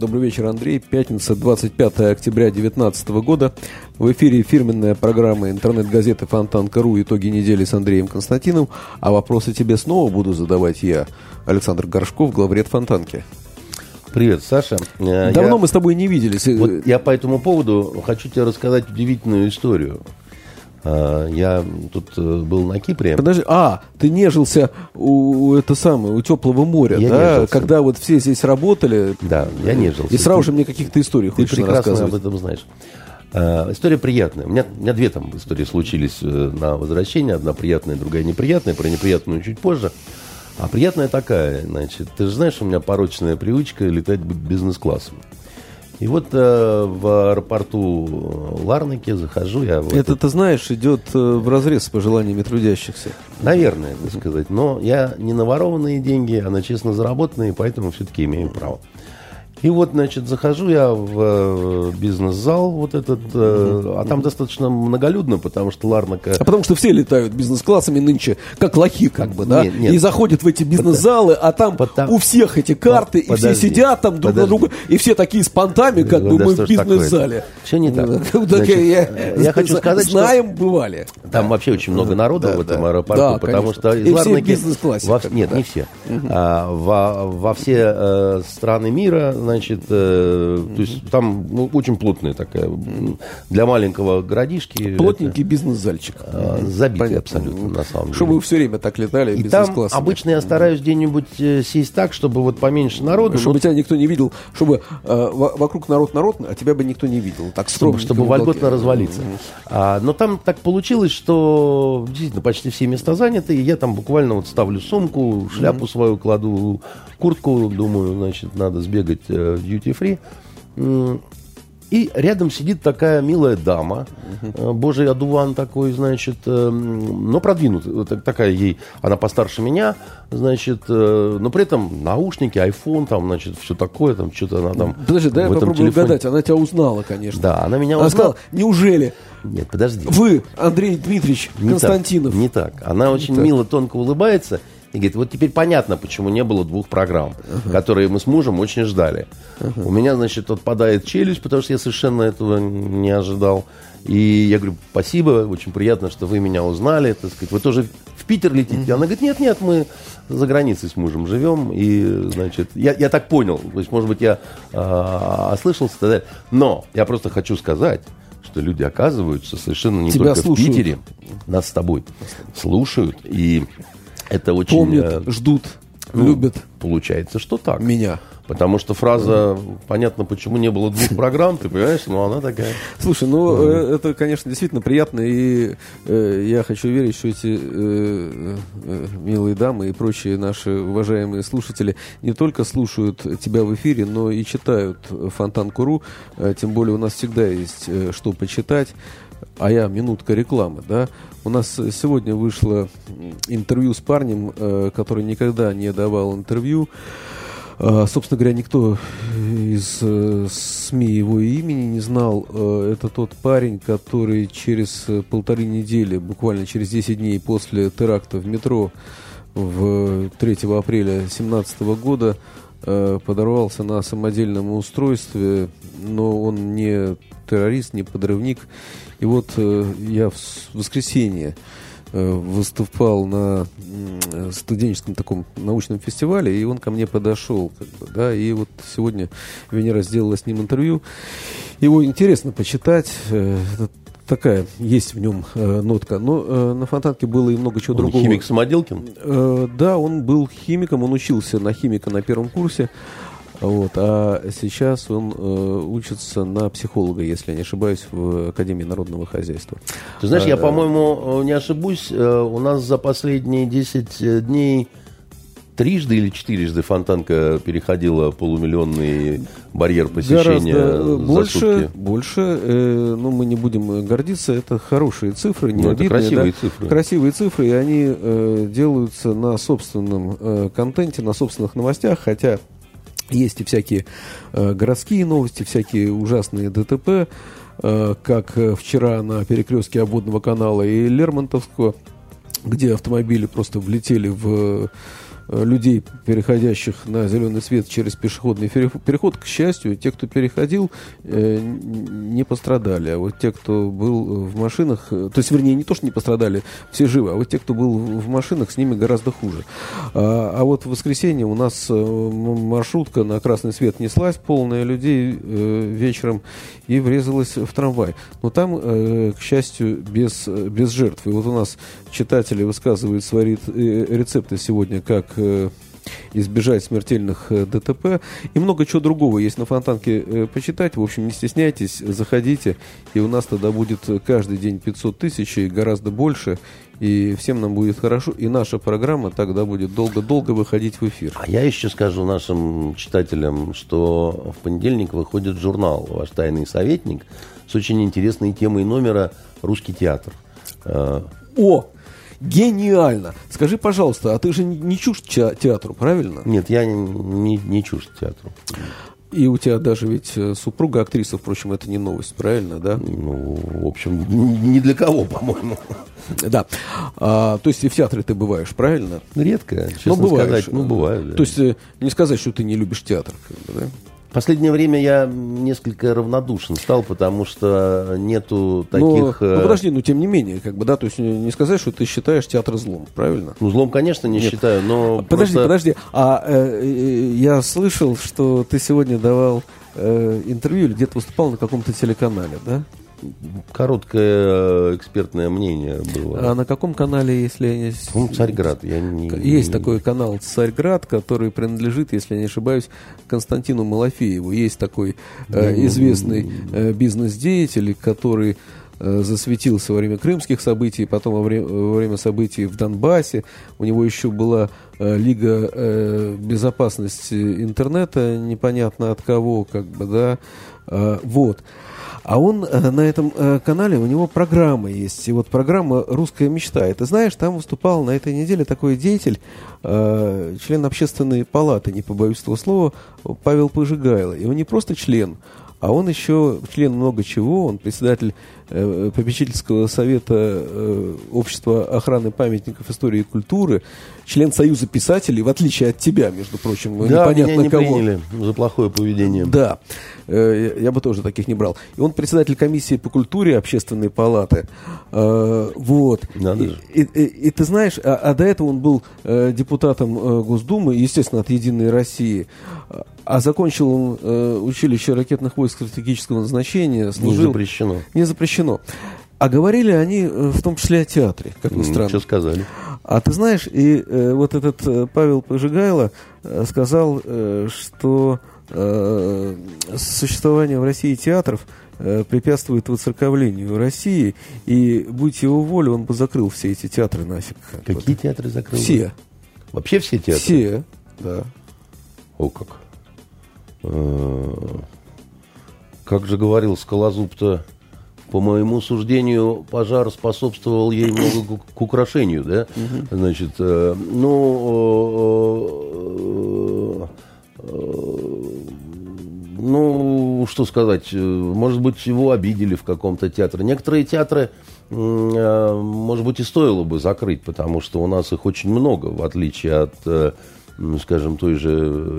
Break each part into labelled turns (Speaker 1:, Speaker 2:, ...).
Speaker 1: Добрый вечер, Андрей. Пятница, 25 октября 2019 года. В эфире фирменная программа интернет-газеты Фонтанка.ру «Итоги недели» с Андреем Константиновым. А вопросы тебе снова буду задавать я, Александр Горшков, главред Фонтанки.
Speaker 2: Привет, Саша.
Speaker 1: Давно я, мы с тобой не виделись.
Speaker 2: Вот я по этому поводу хочу тебе рассказать удивительную историю. А, я тут э, был на Кипре.
Speaker 1: Подожди, а, ты нежился у, это самое, у теплого моря, я да? Нежился. Когда вот все здесь работали.
Speaker 2: Да, я нежился.
Speaker 1: И сразу же мне каких-то историй
Speaker 2: ты хочешь прекрасно об этом знаешь. А, история приятная. У меня, у меня две там истории случились э, на возвращение. Одна приятная, другая неприятная. Про неприятную чуть позже. А приятная такая, значит, ты же знаешь, у меня порочная привычка летать бизнес-классом. И вот э, в аэропорту Ларнаке захожу я.
Speaker 1: Вот это, ты знаешь, идет э, в разрез с пожеланиями трудящихся.
Speaker 2: Наверное, так сказать. Но я не на ворованные деньги, а на честно заработанные, поэтому все-таки имею право. И вот, значит, захожу я в э, бизнес-зал вот этот, э, а там достаточно многолюдно, потому что Ларнака...
Speaker 1: А потому что все летают бизнес-классами нынче, как лохи, как бы, да? Нет, нет. И заходят в эти бизнес-залы, а там потому... у всех эти карты, и все сидят там друг на друга, и все такие с понтами, как бы мы в бизнес-зале.
Speaker 2: Все не так.
Speaker 1: Я хочу сказать, Знаем, бывали.
Speaker 2: Там вообще очень много народу в этом аэропорту, потому что из Ларнаки... Нет, не все. А, во все э, страны мира значит, э, то есть там ну, очень плотная такая, для маленького городишки.
Speaker 1: Плотненький бизнес-зальчик.
Speaker 2: Э, забитый Понятно. абсолютно, на самом деле.
Speaker 1: Чтобы вы все время так летали
Speaker 2: И там обычно я стараюсь где-нибудь э, сесть так, чтобы вот поменьше народу.
Speaker 1: Чтобы вот... тебя никто не видел, чтобы э, вокруг народ-народ, а тебя бы никто не видел. Так
Speaker 2: чтобы, чтобы вольготно развалиться. А, но там так получилось, что действительно почти все места заняты, и я там буквально вот ставлю сумку, шляпу mm-hmm. свою кладу, куртку, думаю, значит, надо сбегать э, в duty free. И рядом сидит такая милая дама, uh божий одуван такой, значит, э, но продвинутый, такая ей, она постарше меня, значит, но при этом наушники, iPhone, там, значит, все такое, там, что-то она там...
Speaker 1: Подожди, дай я попробую телефоне... угадать, она тебя узнала, конечно.
Speaker 2: Да, она меня
Speaker 1: она узнала. Сказала, неужели?
Speaker 2: Нет, подожди.
Speaker 1: Вы, Андрей Дмитриевич не Константинов.
Speaker 2: Так, не так. Она очень так. мило, тонко улыбается и говорит, вот теперь понятно, почему не было двух программ, uh-huh. которые мы с мужем очень ждали. Uh-huh. У меня, значит, отпадает челюсть, потому что я совершенно этого не ожидал. И я говорю, спасибо, очень приятно, что вы меня узнали. Так сказать, вы тоже в Питер летите? Uh-huh. Она говорит, нет, нет, мы за границей с мужем живем. И, значит, я, я так понял. То есть, может быть, я э, ослышался. Тогда. Но я просто хочу сказать, что люди оказываются совершенно не Тебя только слушают. в Питере, нас с тобой слушают. И это очень...
Speaker 1: Помнят, э, ждут, ну, любят.
Speaker 2: Получается, что так.
Speaker 1: Меня.
Speaker 2: Потому что фраза понятно, почему не было двух программ, ты понимаешь, но она такая.
Speaker 1: Слушай, ну mm. это, конечно, действительно приятно, и э, я хочу верить, что эти э, э, милые дамы и прочие наши уважаемые слушатели не только слушают тебя в эфире, но и читают Фонтан-Куру, э, тем более у нас всегда есть что почитать. А я минутка рекламы, да. У нас сегодня вышло интервью с парнем, э, который никогда не давал интервью. Э, собственно говоря, никто из э, СМИ его имени не знал. Это тот парень, который через полторы недели, буквально через 10 дней после теракта в метро в 3 апреля 2017 года подорвался на самодельном устройстве, но он не террорист, не подрывник и вот э, я в воскресенье э, выступал на студенческом таком научном фестивале, и он ко мне подошел, как бы, да, и вот сегодня Венера сделала с ним интервью. Его интересно почитать, э, такая есть в нем э, нотка. Но э, на Фонтанке было и много чего он другого.
Speaker 2: Химик Самоделкин?
Speaker 1: Э, да, он был химиком, он учился на химика на первом курсе. Вот, а сейчас он э, учится на психолога, если я не ошибаюсь, в Академии народного хозяйства.
Speaker 2: Ты знаешь, а, я, по-моему, не ошибусь, э, у нас за последние 10 дней трижды или четырежды Фонтанка переходила полумиллионный барьер посещения
Speaker 1: Гораздо
Speaker 2: за
Speaker 1: больше,
Speaker 2: сутки?
Speaker 1: больше, э, ну, мы не будем гордиться, это хорошие цифры, не
Speaker 2: Ну, это
Speaker 1: обидные,
Speaker 2: красивые
Speaker 1: да.
Speaker 2: цифры.
Speaker 1: Красивые цифры, и они э, делаются на собственном э, контенте, на собственных новостях, хотя есть и всякие э, городские новости, всякие ужасные ДТП, э, как э, вчера на перекрестке обводного канала и Лермонтовского, где автомобили просто влетели в людей, переходящих на зеленый свет через пешеходный пере- переход. К счастью, те, кто переходил, э, не пострадали. А вот те, кто был в машинах, э, то есть, вернее, не то, что не пострадали, все живы, а вот те, кто был в машинах, с ними гораздо хуже. А, а вот в воскресенье у нас э, маршрутка на красный свет неслась, полная людей э, вечером, и врезалась в трамвай. Но там, э, к счастью, без, э, без жертв. И вот у нас читатели высказывают свои рец- э, рецепты сегодня, как э, избежать смертельных э, ДТП. И много чего другого есть на Фонтанке э, почитать. В общем, не стесняйтесь, заходите. И у нас тогда будет каждый день 500 тысяч и гораздо больше. И всем нам будет хорошо. И наша программа тогда будет долго-долго выходить в эфир.
Speaker 2: А я еще скажу нашим читателям, что в понедельник выходит журнал «Ваш тайный советник» с очень интересной темой номера «Русский театр». Э,
Speaker 1: О! Гениально! Скажи, пожалуйста, а ты же не- не ча- театру, правильно?
Speaker 2: Нет, я не, не чужд театру.
Speaker 1: И у тебя даже ведь э, супруга актриса, впрочем, это не новость, правильно, да?
Speaker 2: Ну, в общем, ни для кого, по-моему.
Speaker 1: Да. А, то есть и в театре ты бываешь, правильно?
Speaker 2: Редко, честно
Speaker 1: Ну, бываешь.
Speaker 2: сказать. Ну, бывает, да.
Speaker 1: То есть э, не сказать, что ты не любишь театр, как бы, да?
Speaker 2: В последнее время я несколько равнодушен стал, потому что нету
Speaker 1: Но,
Speaker 2: таких...
Speaker 1: ну,
Speaker 2: э,
Speaker 1: подожди, ну, тем не менее, как бы, да, то есть не сказать, что ты считаешь театр злом, правильно?
Speaker 2: Ну, злом, конечно, не
Speaker 1: Нет.
Speaker 2: считаю, но
Speaker 1: Подожди,
Speaker 2: просто-
Speaker 1: подожди. А э, э, я слышал, что ты сегодня давал э, интервью или где-то выступал на каком-то телеканале, да?
Speaker 2: Короткое э, экспертное мнение было.
Speaker 1: А на каком канале, если я не...
Speaker 2: Ну, Царьград, я не...
Speaker 1: Есть такой канал «Царьград», который принадлежит, если я не ошибаюсь, Константину Малафееву. Есть такой э, известный э, бизнес-деятель, который э, засветился во время крымских событий, потом во время, во время событий в Донбассе. У него еще была э, Лига э, безопасности интернета, непонятно от кого, как бы, да. Э, вот. А он э, на этом э, канале, у него программа есть. И вот программа «Русская мечта». И ты знаешь, там выступал на этой неделе такой деятель, член общественной палаты, не побоюсь этого слова, Павел Пожигайло. И он не просто член, а он еще член много чего. Он председатель попечительского совета э, Общества охраны памятников истории и культуры, член Союза писателей, в отличие от тебя, между прочим,
Speaker 2: Да, меня
Speaker 1: непонятно
Speaker 2: не
Speaker 1: кого.
Speaker 2: приняли за плохое поведение.
Speaker 1: Да, Э, я бы тоже таких не брал. И он председатель комиссии по культуре общественной палаты. Э, Вот.
Speaker 2: Надо же.
Speaker 1: и- и- и ты знаешь, а, а до этого он был э, депутатом э, Госдумы, естественно, от Единой России. А закончил он э, училище ракетных войск стратегического назначения,
Speaker 2: Не
Speaker 1: служил...
Speaker 2: запрещено.
Speaker 1: Не запрещено. А говорили они э, в том числе о театре, как ни странно.
Speaker 2: Что сказали?
Speaker 1: А ты знаешь, и э, вот этот э, Павел Пожигайло э, сказал, э, что э, существование в России театров э, препятствует воцерковлению России, и будь его воля, он бы закрыл все эти театры нафиг.
Speaker 2: Какие театры закрыли?
Speaker 1: Все.
Speaker 2: Вообще все театры?
Speaker 1: Все, да.
Speaker 2: О, как. Э, Как же говорил Скалозуб-то, по моему суждению, пожар способствовал ей много к- к украшению, да? Значит, э, ну, э, ну, что сказать, э, может быть, его обидели в каком-то театре. Некоторые театры, э, может быть, и стоило бы закрыть, потому что у нас их очень много, в отличие от, э, скажем, той же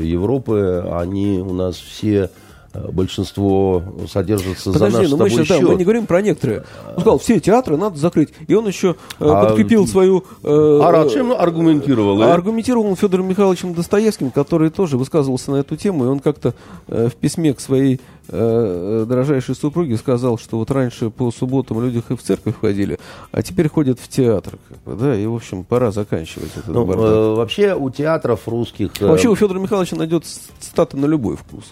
Speaker 2: Европы. Они у нас все, э, большинство содержатся за
Speaker 1: Подожди,
Speaker 2: наш с
Speaker 1: ну мы сейчас, да, мы
Speaker 2: счет.
Speaker 1: не говорим про некоторые. Он сказал, все театры надо закрыть. И он еще э,
Speaker 2: А,
Speaker 1: подкрепил свою... э,
Speaker 2: А чем аргументировал? э?
Speaker 1: Аргументировал он Федором Михайловичем Достоевским, который тоже высказывался на эту тему, и он как-то э, в письме к своей э, э, дорожайшей супруге сказал, что вот раньше по субботам люди и в церковь ходили, а теперь ходят в театр. как бы, да, и, в общем, пора заканчивать этот
Speaker 2: Ну,
Speaker 1: бардак.
Speaker 2: э, вообще у театров русских... э,
Speaker 1: Вообще у Федора Михайловича найдет цитаты на любой вкус.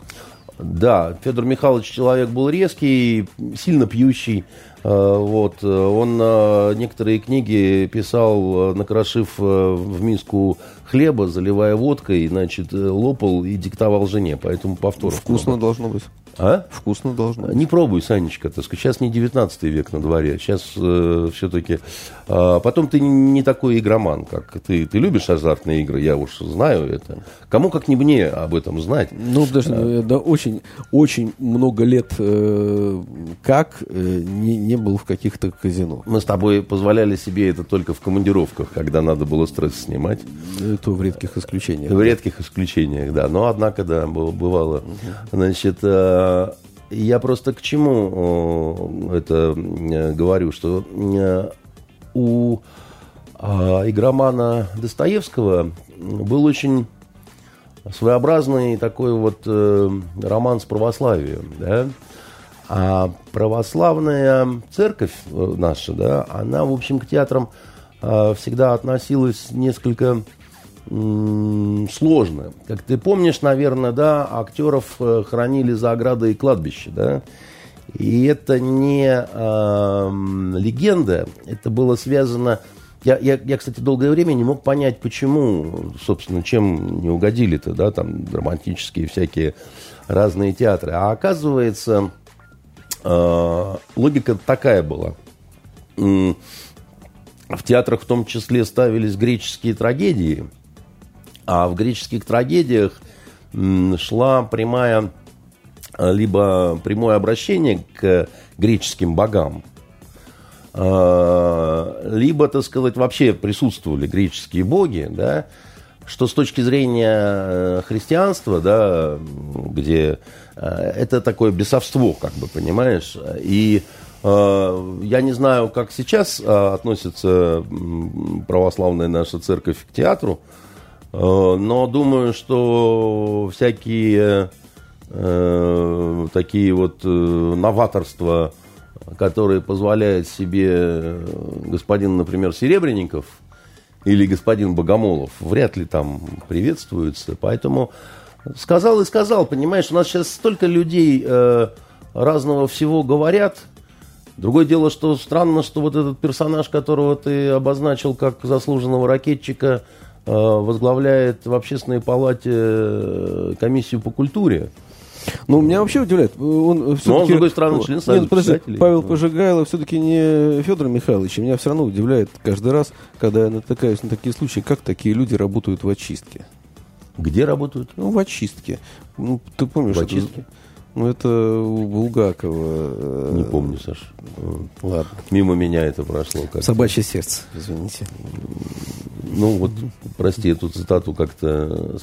Speaker 2: Да, Федор Михайлович человек был резкий, сильно пьющий. Э, вот. Он э, некоторые книги писал, накрошив в миску хлеба, заливая водкой, значит, лопал и диктовал жене. Поэтому повтор.
Speaker 1: Вкусно должно быть.
Speaker 2: А?
Speaker 1: Вкусно должно.
Speaker 2: Не пробуй, Санечка, так сказать. Сейчас не 19 век на дворе. Сейчас э, все-таки... Э, потом ты не такой игроман, как ты. Ты любишь азартные игры, я уж знаю это. Кому как не мне об этом знать.
Speaker 1: Ну, подожди, а. да, очень, очень много лет э, как э, не, не был в каких-то казино.
Speaker 2: Мы с тобой позволяли себе это только в командировках, когда надо было стресс снимать.
Speaker 1: Это в редких исключениях.
Speaker 2: В редких исключениях, да. Но, однако, да, бывало. Значит, э, я просто к чему это говорю, что у а, игромана Достоевского был очень своеобразный такой вот э, роман с православием, да, а православная церковь э, наша, да, она, в общем, к театрам э, всегда относилась несколько сложно. Как ты помнишь, наверное, да, актеров э, хранили за оградой кладбища, да. И это не э, легенда, это было связано... Я, я, я, кстати, долгое время не мог понять, почему, собственно, чем не угодили-то, да, там драматические всякие разные театры. А оказывается, э, логика такая была. В театрах в том числе ставились греческие трагедии – а в греческих трагедиях шла прямая, а, либо прямое обращение к греческим богам, а, либо, так сказать, вообще присутствовали греческие боги, да, что с точки зрения э, христианства, да, где э, это такое бесовство, как бы, понимаешь, и э, я не знаю, как сейчас относится православная наша церковь к театру, Э, но думаю, что всякие э, такие вот э, новаторства, которые позволяет себе господин, например, Серебренников или господин Богомолов, вряд ли там приветствуются. Поэтому сказал и сказал, понимаешь, у нас сейчас столько людей э, разного всего говорят. Другое дело, что странно, что вот этот персонаж, которого ты обозначил как заслуженного ракетчика, Э, возглавляет в общественной палате э, комиссию по культуре.
Speaker 1: Ну, меня вообще удивляет. Он. Но
Speaker 2: он, с другой стороны, член Нет, подожди,
Speaker 1: Павел Пожигайлов все-таки не Федор Михайлович. Меня все равно удивляет каждый раз, когда я натыкаюсь на такие случаи, как такие люди работают в очистке.
Speaker 2: Где работают?
Speaker 1: Ну, в очистке. Ну, ты помнишь? В
Speaker 2: очистке? Это...
Speaker 1: Ну, это у Булгакова.
Speaker 2: Э, Не помню, Саш. Ладно. Мимо меня это прошло.
Speaker 1: Как Собачье сердце, извините.
Speaker 2: Ну, вот, прости, эту цитату как-то...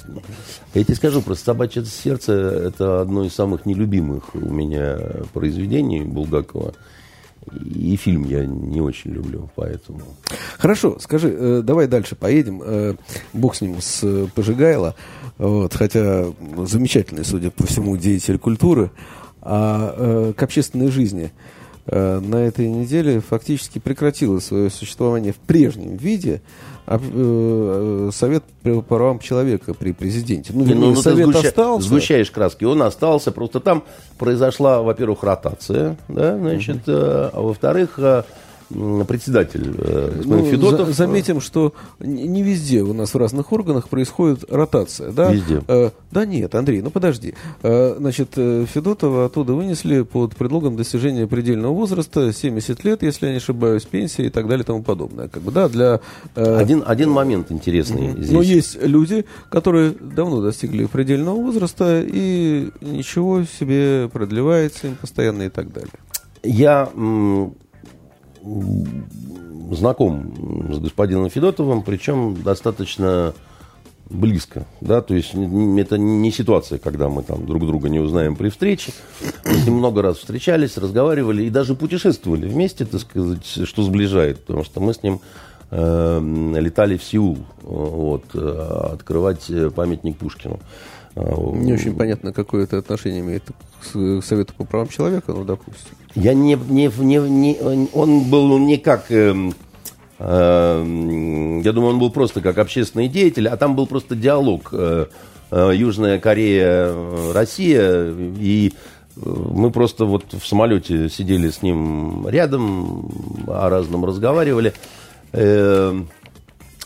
Speaker 2: Я тебе скажу, просто «Собачье сердце» — это одно из самых нелюбимых у меня произведений Булгакова. И фильм я не очень люблю, поэтому...
Speaker 1: Хорошо, скажи, э, давай дальше поедем. Э, бог с ним, с Пожигайло. Вот, хотя замечательный, судя по всему, деятель культуры. А э, к общественной жизни на этой неделе фактически прекратило свое существование в прежнем виде Э, совет по правам человека при президенте.
Speaker 2: Ну, ну, ну совет сгуща... остался. Сгущаешь краски. Он остался. Просто там произошла, во-первых, ротация, да, значит, угу. а во-вторых, э, председатель э, господин ну, Федотов. За,
Speaker 1: заметим, что не везде у нас в разных органах происходит ротация. Да?
Speaker 2: Везде.
Speaker 1: Э, да нет, Андрей, ну подожди. Э, значит, э, Федотова оттуда вынесли под предлогом достижения предельного возраста 70 лет, если я не ошибаюсь, пенсия и так далее и тому подобное. Как бы, да, для,
Speaker 2: э... один, один момент интересный угу. здесь.
Speaker 1: Но есть люди, которые давно достигли предельного возраста и ничего себе продлевается им постоянно и так далее.
Speaker 2: Я знаком с господином Федотовым, причем достаточно близко, да, то есть это не ситуация, когда мы там друг друга не узнаем при встрече, мы с ним много раз встречались, разговаривали и даже путешествовали вместе, так сказать, что сближает, потому что мы с ним э, летали в Сеул, вот, э, открывать памятник Пушкину.
Speaker 1: Не очень понятно, какое это отношение имеет к Совету по правам человека, ну, допустим.
Speaker 2: Я не, не, не, не он был не как, э, э, я думаю, он был просто как общественный деятель, а там был просто диалог э, э, Южная Корея, э, Россия, и мы просто вот в самолете сидели с ним рядом, о разном разговаривали.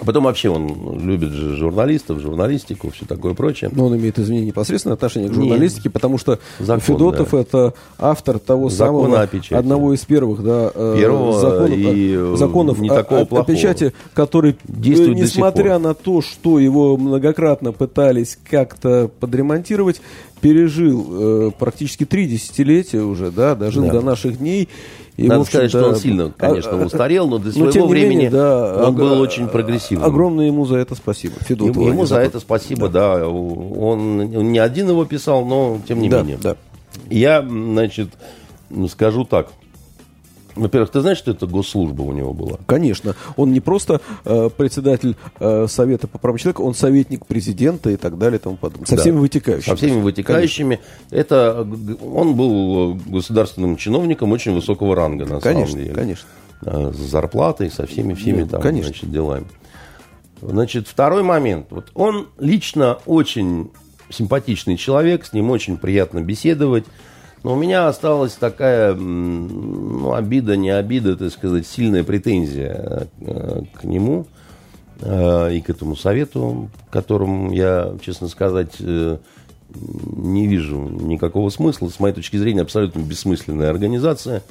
Speaker 2: Потом вообще он любит же журналистов, журналистику, все такое прочее.
Speaker 1: Но он имеет, извини, непосредственное отношение к журналистике, Нет. потому что
Speaker 2: Закон,
Speaker 1: Федотов
Speaker 2: да.
Speaker 1: это автор того
Speaker 2: Закона
Speaker 1: самого, одного из первых, да,
Speaker 2: э, Первого
Speaker 1: законов,
Speaker 2: и
Speaker 1: э, законов
Speaker 2: не такого
Speaker 1: о,
Speaker 2: плохого.
Speaker 1: о печати, который,
Speaker 2: Действует
Speaker 1: несмотря на то, что его многократно пытались как-то подремонтировать, пережил э, практически три десятилетия уже, да, дожил да. до наших дней.
Speaker 2: И, Надо сказать, что он сильно, конечно, а, устарел, но для своего но, времени менее, да, он был очень прогрессивным.
Speaker 1: Огромное ему за это спасибо.
Speaker 2: Федотову, ему, ему за это спасибо, да. да. Он, он не один его писал, но тем не
Speaker 1: да,
Speaker 2: менее.
Speaker 1: Да.
Speaker 2: Я, значит, скажу так. Во-первых, ты знаешь, что это госслужба у него была?
Speaker 1: Конечно. Он не просто э, председатель э, Совета по правам человека, он советник президента и так далее и тому подобное. Со да. всеми вытекающими.
Speaker 2: Со всеми вытекающими. Это, он был государственным чиновником очень высокого ранга, на
Speaker 1: конечно,
Speaker 2: самом деле.
Speaker 1: Конечно,
Speaker 2: конечно. С зарплатой, со всеми, всеми
Speaker 1: Нет,
Speaker 2: там,
Speaker 1: конечно.
Speaker 2: значит, делами. Значит, второй момент. Вот он лично очень симпатичный человек, с ним очень приятно беседовать. Но у меня осталась такая ну, обида, не обида, так сказать, сильная претензия э, к нему э, и к этому совету, которым я, честно сказать, э, не вижу никакого смысла. С моей точки зрения, абсолютно бессмысленная организация.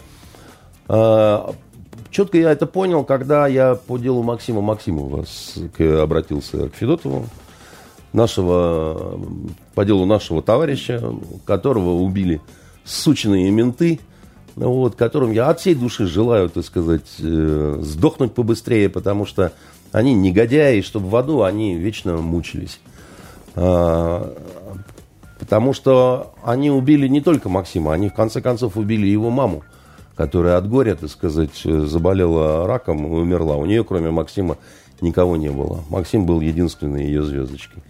Speaker 2: Четко я это понял, когда я по делу Максима Максимова обратился к Федотову, нашего, по делу нашего товарища, которого убили сученные менты, вот, которым я от всей души желаю, так сказать, э, сдохнуть побыстрее, потому что они негодяи, чтобы в аду они вечно мучились. А, потому что они убили не только Максима, они в конце концов убили его маму, которая от горя, так сказать, заболела раком и умерла. У нее, кроме Максима, никого не было. Максим был единственной ее звездочкой.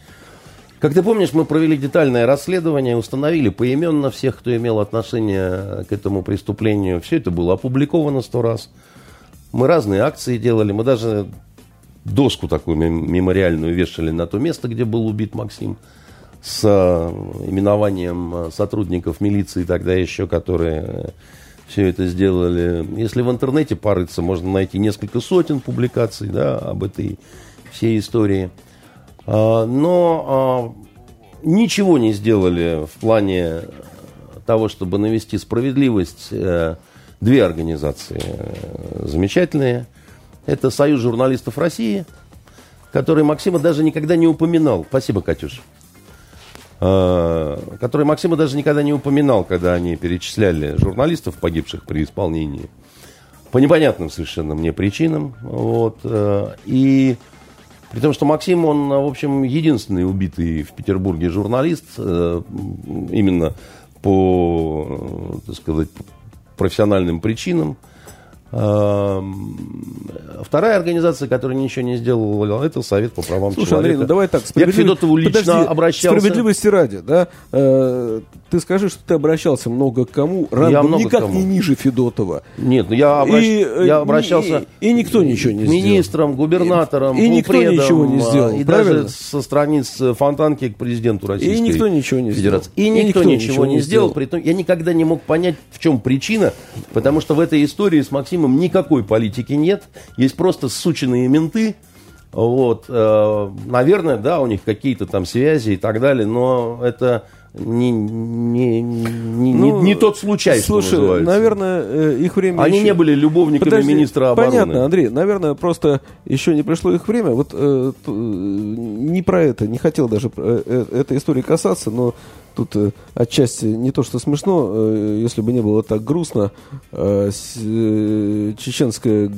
Speaker 2: Как ты помнишь, мы провели детальное расследование, установили поименно всех, кто имел отношение к этому преступлению. Все это было опубликовано сто раз. Мы разные акции делали, мы даже доску такую мемориальную вешали на то место, где был убит Максим, с э, именованием э, сотрудников милиции тогда еще, которые все это сделали. Если в интернете порыться, можно найти несколько сотен публикаций да, об этой всей истории – но а, ничего не сделали в плане того, чтобы навести справедливость. Э, две организации э, замечательные. Это Союз журналистов России, который Максима даже никогда не упоминал. Спасибо, Катюш. А, который Максима даже никогда не упоминал, когда они перечисляли журналистов, погибших при исполнении. По непонятным совершенно мне причинам. Вот. Э, и при том, что Максим, он, в общем, единственный убитый в Петербурге журналист, э, именно по, так сказать, профессиональным причинам. Вторая организация, которая ничего не сделала, это Совет по правам
Speaker 1: Слушай,
Speaker 2: человека.
Speaker 1: Андрей, ну давай так.
Speaker 2: Я к Федотову лично Подожди, обращался.
Speaker 1: Справедливости ради, да? Э, ты скажи, что ты обращался много к кому, рангом
Speaker 2: я много
Speaker 1: никак
Speaker 2: кому.
Speaker 1: не ниже Федотова.
Speaker 2: Нет, ну я, обращ...
Speaker 1: и,
Speaker 2: я обращался
Speaker 1: и, и никто ничего не
Speaker 2: сделал. Министром, губернатором,
Speaker 1: и, и никто ничего не сделал.
Speaker 2: И
Speaker 1: правильно?
Speaker 2: даже со страниц Фонтанки к президенту Российской
Speaker 1: И никто ничего не
Speaker 2: Федерации.
Speaker 1: сделал.
Speaker 2: И никто, и никто ничего, ничего не сделал. При том, я никогда не мог понять, в чем причина, потому что в этой истории с Максимом никакой политики нет. Есть просто сученные менты. Вот, э, наверное, да, у них какие-то там связи и так далее, но это не, не, не, ну, не, не тот случай,
Speaker 1: слушай,
Speaker 2: что называется.
Speaker 1: наверное, э, их время
Speaker 2: Они
Speaker 1: еще...
Speaker 2: не были любовниками
Speaker 1: Подожди,
Speaker 2: министра обороны.
Speaker 1: Понятно, Андрей, наверное, просто еще не пришло их время. Вот э, э, не про это, не хотел даже э, э, этой истории касаться, но тут э, отчасти не то, что смешно, э, если бы не было так грустно, э, с, э, чеченская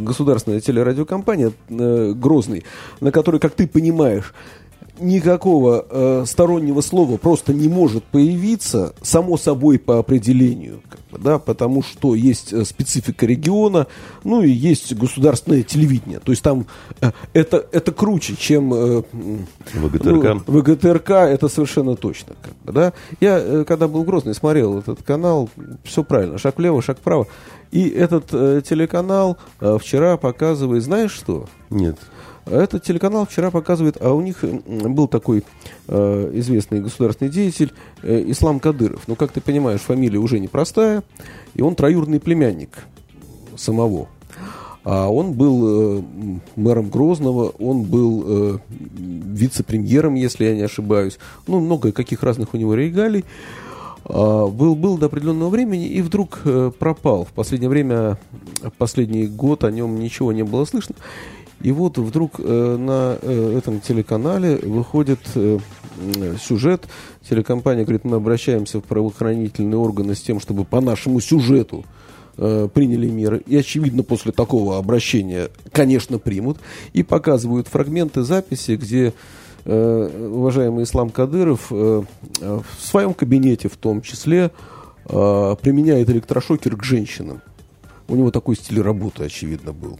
Speaker 1: государственная телерадиокомпания э, «Грозный», на которой, как ты понимаешь, никакого э, стороннего слова просто не может появиться, само собой по определению, как бы, да, потому что есть э, специфика региона, ну и есть государственное телевидение. То есть там э, это, это круче, чем э,
Speaker 2: ВГТРК.
Speaker 1: Ну, ВГТРК, это совершенно точно. Как бы, да. Я, э, когда был в Грозный, смотрел этот канал, все правильно, шаг влево, шаг вправо. И этот э, телеканал э, вчера показывает, знаешь что?
Speaker 2: Нет.
Speaker 1: Этот телеканал вчера показывает, а у них был такой э, известный государственный деятель э, Ислам Кадыров. Ну, как ты понимаешь, фамилия уже непростая, и он троюродный племянник самого. А он был э, мэром Грозного, он был э, вице-премьером, если я не ошибаюсь. Ну, много каких разных у него регалий. А, был, был до определенного времени и вдруг э, пропал. В последнее время, последний год о нем ничего не было слышно. И вот вдруг э, на э, этом телеканале выходит э, сюжет. Телекомпания говорит, мы обращаемся в правоохранительные органы с тем, чтобы по нашему сюжету приняли меры. И, очевидно, после такого обращения, конечно, примут. И показывают фрагменты записи, где уважаемый Ислам Кадыров в своем кабинете в том числе применяет электрошокер к женщинам. У него такой стиль работы, очевидно, был.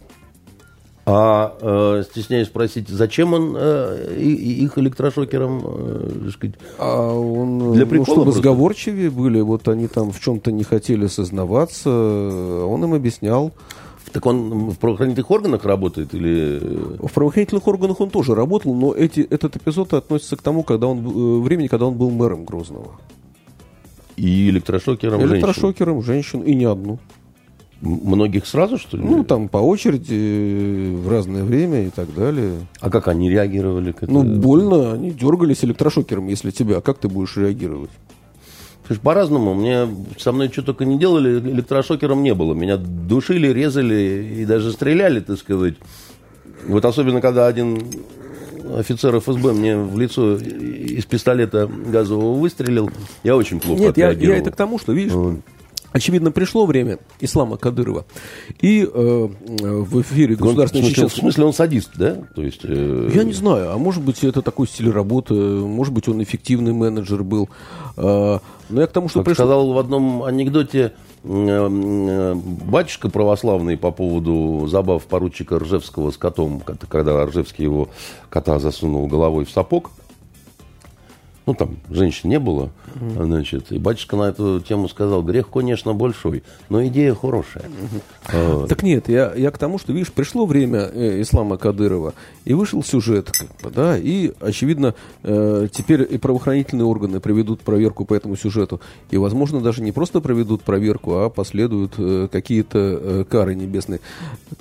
Speaker 2: А э, стесняюсь спросить, зачем он э, их электрошокером, э, сказать,
Speaker 1: а он, для прикола ну, чтобы сговорчивее были, вот они там в чем-то не хотели сознаваться, он им объяснял.
Speaker 2: Так он в правоохранительных органах работает или...
Speaker 1: В правоохранительных органах он тоже работал, но эти, этот эпизод относится к тому, когда он, э, времени, когда он был мэром Грозного.
Speaker 2: И электрошокером,
Speaker 1: электрошокером женщин. женщин, и не одну.
Speaker 2: Многих сразу, что ли?
Speaker 1: Ну, там по очереди, э, в разное время и так далее.
Speaker 2: А как они реагировали? К
Speaker 1: ну, больно, они дергались электрошокером, если тебя. А как ты будешь реагировать?
Speaker 2: По-разному. Мне со мной что только не делали, электрошокером не было. Меня душили, резали и даже стреляли, так сказать. Вот особенно, когда один офицер ФСБ мне в лицо из пистолета газового выстрелил, я очень плохо
Speaker 1: Нет, я, я это к тому, что, видишь, Очевидно, пришло время Ислама Кадырова. И э, в эфире государственного
Speaker 2: смысле, в смысле, он садист, да? То есть,
Speaker 1: э... Я не знаю. А может быть, это такой стиль работы. Может быть, он эффективный менеджер был. Э, но я к тому, что
Speaker 2: как пришло... сказал в одном анекдоте э, батюшка православный по поводу забав поручика Ржевского с котом, когда Ржевский его кота засунул головой в сапог ну, там, женщин не было, mm-hmm. значит, и батюшка на эту тему сказал, грех, конечно, большой, но идея хорошая.
Speaker 1: Mm-hmm. Вот. Так нет, я, я к тому, что, видишь, пришло время э, Ислама Кадырова, и вышел сюжет, как бы, да, и, очевидно, э, теперь и правоохранительные органы проведут проверку по этому сюжету, и, возможно, даже не просто проведут проверку, а последуют э, какие-то э, кары небесные.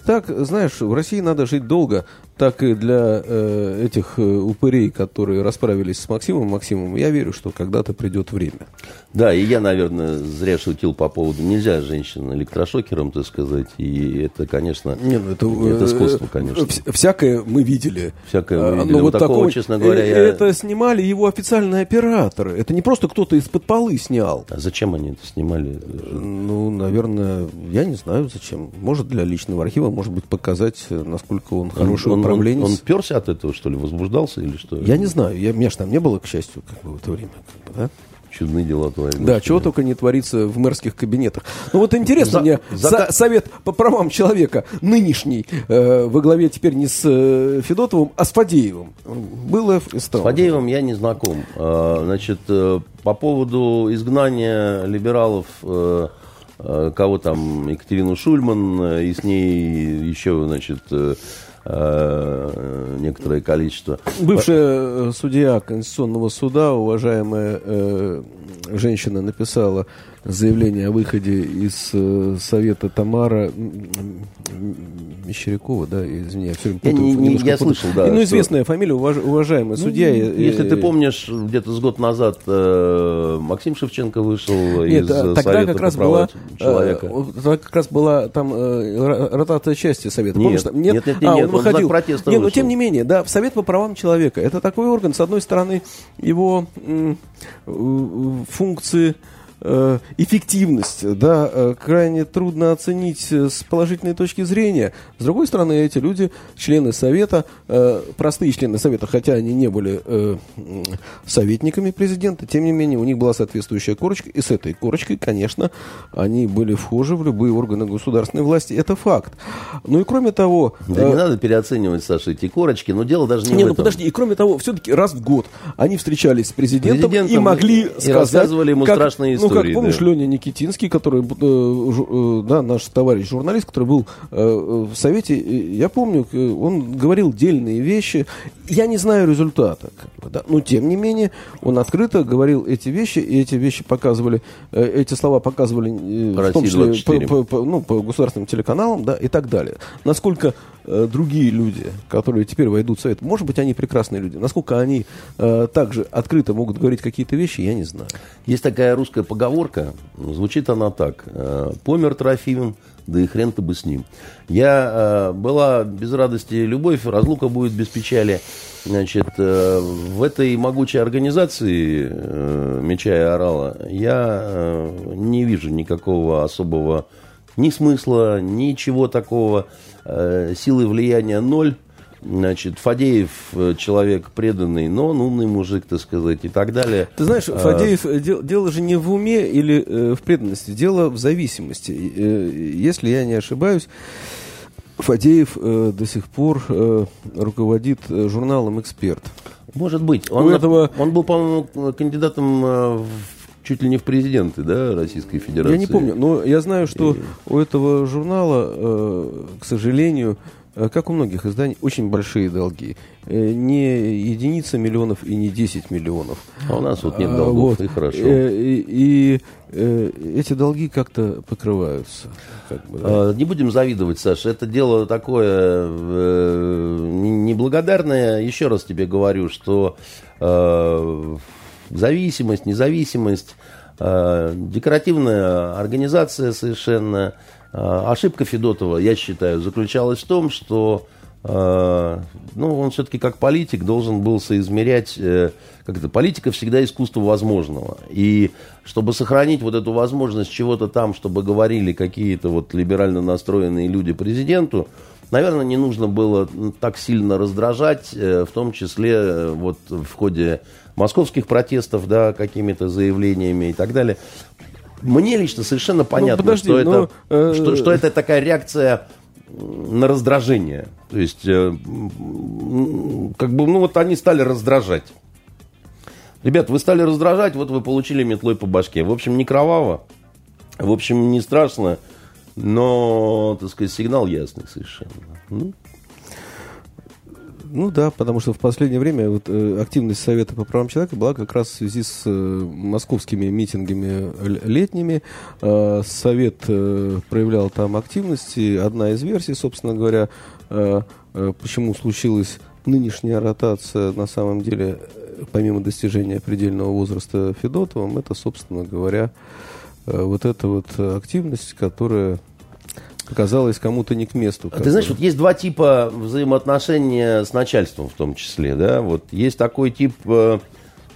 Speaker 1: Так, знаешь, в России надо жить долго, так и для э, этих э, упырей, которые расправились с Максимом Максимом, я верю, что когда-то придет время.
Speaker 2: Да, и я, наверное, зря шутил по поводу нельзя женщин электрошокером, так сказать, и это, конечно,
Speaker 1: Не, ну это, это
Speaker 2: искусство, э, конечно.
Speaker 1: Всякое мы видели.
Speaker 2: Всякое мы а, видели. Но вот такого, такого, честно говоря,
Speaker 1: я... Это снимали его официальные операторы. Это не просто кто-то из-под полы снял.
Speaker 2: А зачем они это снимали?
Speaker 1: Ну, наверное, я не знаю зачем. Может, для личного архива, может быть, показать, насколько он хороший он, управленец.
Speaker 2: Он, он перся от этого, что ли, возбуждался или что?
Speaker 1: Я не знаю. Я, меня же там не было, к счастью, как бы в это время. Как бы, да?
Speaker 2: Чудные дела твои.
Speaker 1: Да, чего только не творится в мэрских кабинетах. Ну вот интересно за, мне, за... Со, совет по правам человека нынешний, э, во главе теперь не с э, Федотовым, а с Фадеевым. Было и
Speaker 2: стало. С Фадеевым я не знаком. Э, значит, э, по поводу изгнания либералов... Э, кого там, Екатерину Шульман, и с ней еще, значит, э, некоторое количество.
Speaker 1: Бывшая э, судья Конституционного суда, уважаемая э, женщина, написала заявление о выходе из э, Совета Тамара Мещерякова, да, извини, я все время
Speaker 2: путаю. Я, не, я путаю. слышал, да.
Speaker 1: Ну, известная что... фамилия, уваж, уважаемая ну, судья.
Speaker 2: Если э, ты помнишь, где-то с год назад э, Максим Шевченко вышел Нет, из
Speaker 1: тогда
Speaker 2: Совета
Speaker 1: как раз была, человека. Э, тогда как раз была там э, ротация части Совета.
Speaker 2: Нет, Помнишь, нет, нет, нет, а,
Speaker 1: нет,
Speaker 2: он, он выходил. нет,
Speaker 1: вышел. но тем не менее, да, Совет по правам человека. Это такой орган, с одной стороны, его функции Э, эффективность, да, э, крайне трудно оценить э, с положительной точки зрения. С другой стороны, эти люди, члены Совета, простые члены Совета, хотя они не были советниками президента, тем не менее, у них была соответствующая корочка, и с этой корочкой, конечно, они были вхожи в любые органы государственной власти. Это факт. Ну и кроме того...
Speaker 2: Да э... не надо переоценивать, Саша, эти корочки, но дело даже не, не в ну этом.
Speaker 1: ну подожди, и кроме того, все-таки раз в год они встречались с президентом, президентом и могли
Speaker 2: и сказать... рассказывали ему как, страшные истории
Speaker 1: ну, как помнишь, да. Леня Никитинский, который, э, да, наш товарищ журналист, который был в Совете, я помню, он говорил дельные вещи. Я не знаю результата, как бы, да, но тем не менее он открыто говорил эти вещи, и эти вещи показывали, эти слова показывали в том числе по, по, ну, по государственным телеканалам, да, и так далее. Насколько э, другие люди, которые теперь войдут в Совет, может быть, они прекрасные люди, насколько они э, также открыто могут говорить какие-то вещи, я не знаю.
Speaker 2: Есть такая русская поговорка, звучит она так. «Э, «Помер Трофимин, да и хрен-то бы с ним». Я э, была без радости любовь, разлука будет без печали. Значит, э, в этой могучей организации э, «Меча и орала» я э, не вижу никакого особого ни смысла, ничего такого. Э, силы влияния ноль. Значит, Фадеев э, человек преданный, но он умный мужик, так сказать, и так далее.
Speaker 1: Ты знаешь, а, Фадеев, а... дело, дело же не в уме или э, в преданности, дело в зависимости. Э, если я не ошибаюсь, Фадеев э, до сих пор э, руководит журналом «Эксперт».
Speaker 2: Может быть. Он, этого... он был, по-моему, кандидатом в чуть ли не в президенты, да, Российской Федерации.
Speaker 1: Я не помню, но я знаю, что и... у этого журнала, э, к сожалению, э, как у многих изданий, очень большие долги. Э, не единица миллионов и не 10 миллионов.
Speaker 2: А у нас вот нет долгов, вот. и хорошо.
Speaker 1: И, и, и эти долги как-то покрываются. Как
Speaker 2: бы, да. Не будем завидовать, Саша. Это дело такое неблагодарное. Еще раз тебе говорю, что зависимость, независимость, э, декоративная организация совершенно. Э, ошибка Федотова, я считаю, заключалась в том, что э, ну, он все-таки как политик должен был соизмерять, как это, политика всегда искусство возможного. И чтобы сохранить вот эту возможность чего-то там, чтобы говорили какие-то вот либерально настроенные люди президенту, наверное, не нужно было так сильно раздражать, в том числе вот в ходе московских протестов, да, какими-то заявлениями и так далее. Мне лично совершенно ну, понятно, ну, подожди, что, но, это, э... что, что это такая реакция на раздражение. То есть, э, как бы, ну вот они стали раздражать. Ребят, вы стали раздражать, вот вы получили метлой по башке. В общем, не кроваво, в общем, не страшно, но, так сказать, сигнал ясный совершенно. Ну,
Speaker 1: ну да, потому что в последнее время вот, э, активность Совета по правам человека была как раз в связи с э, московскими митингами летними. Э, Совет э, проявлял там активность. И одна из версий, собственно говоря, э, э, почему случилась нынешняя ротация на самом деле, э, помимо достижения предельного возраста Федотовым, это, собственно говоря, э, вот эта вот активность, которая показалось кому-то не к месту.
Speaker 2: Ты знаешь, вот есть два типа взаимоотношения с начальством в том числе, да, вот есть такой тип, э,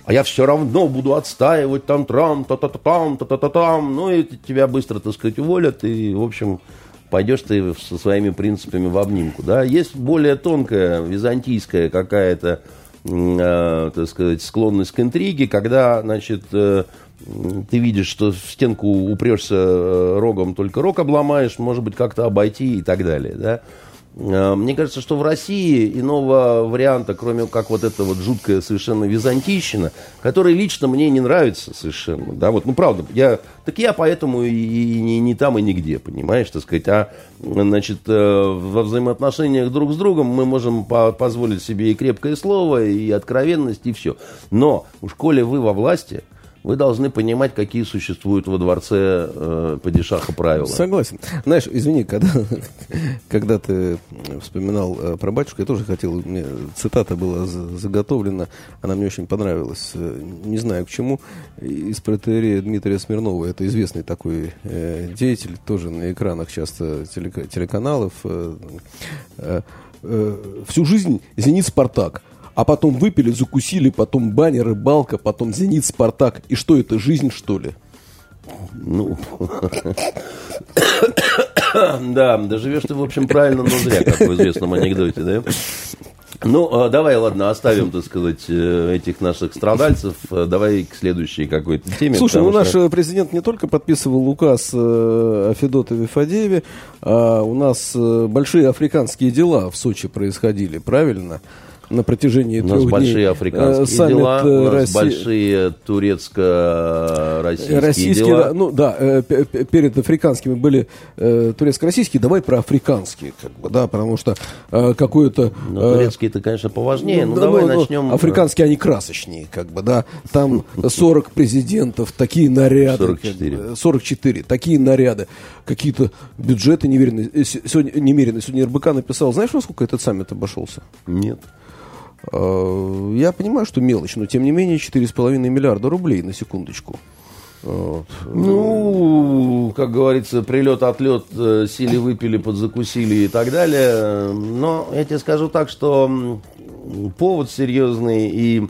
Speaker 2: а я все равно буду отстаивать там трам, та-та-та-там, та-та-та-там, ну и тебя быстро, так сказать, уволят, и, в общем, пойдешь ты со своими принципами в обнимку, да. Есть более тонкая, византийская какая-то, э, так сказать, склонность к интриге, когда, значит, э, ты видишь, что в стенку упрешься э, рогом, только рог обломаешь, может быть, как-то обойти и так далее, да. Э, мне кажется, что в России иного варианта, кроме как вот эта вот жуткая совершенно византийщина, которая лично мне не нравится совершенно, да, вот, ну, правда, я, так я поэтому и, и не, не там, и нигде, понимаешь, так сказать, а, значит, э, во взаимоотношениях друг с другом мы можем по позволить себе и крепкое слово, и откровенность, и все. Но в школе вы во власти, вы должны понимать, какие существуют во дворце э, падишаха правила.
Speaker 1: Согласен. Знаешь, извини, когда, когда ты вспоминал э, про батюшку, я тоже хотел, мне цитата была заготовлена, она мне очень понравилась. Э, не знаю к чему. Из протерея Дмитрия Смирнова, это известный такой э, деятель, тоже на экранах часто телеканалов. Э, э, э, всю жизнь «Зенит Спартак» а потом выпили, закусили, потом баня, рыбалка, потом «Зенит», «Спартак». И что это, жизнь, что ли?
Speaker 2: Ну, да, доживешь ты, в общем, правильно, но зря, как в известном анекдоте, да? Ну, а, давай, ладно, оставим, так сказать, э, этих наших страдальцев. Э, давай к следующей какой-то теме.
Speaker 1: Слушай, ну наш э, президент не только подписывал указ о Федотове Фадееве, а у нас большие африканские дела в Сочи происходили, правильно? На протяжении
Speaker 2: У нас
Speaker 1: трех дней.
Speaker 2: большие
Speaker 1: Э,
Speaker 2: африканские
Speaker 1: саммит,
Speaker 2: дела,
Speaker 1: э,
Speaker 2: у нас
Speaker 1: Росси-
Speaker 2: большие турецко-российские
Speaker 1: Российские,
Speaker 2: дела.
Speaker 1: да, ну да, э, перед африканскими были э, турецко-российские, давай про африканские, как бы, да, потому что э, какое-то...
Speaker 2: Но
Speaker 1: э,
Speaker 2: турецкие-то, конечно, поважнее. Ну,
Speaker 1: да,
Speaker 2: давай
Speaker 1: ну, ну,
Speaker 2: начнем. э,
Speaker 1: Африканские, они красочнее, как бы, да. Там 40 президентов, такие наряды.
Speaker 2: 44.
Speaker 1: как бы, 44, такие наряды. Какие-то бюджеты неверные. Э, с- Сегодня, немеренные. Сегодня РБК написал, знаешь, во сколько этот саммит обошелся?
Speaker 2: Нет.
Speaker 1: Я понимаю, что мелочь, но тем не менее 4,5 миллиарда рублей на секундочку. Вот.
Speaker 2: Ну, как говорится, прилет, отлет, э, сили выпили, подзакусили и так далее. Но я тебе скажу так, что повод серьезный и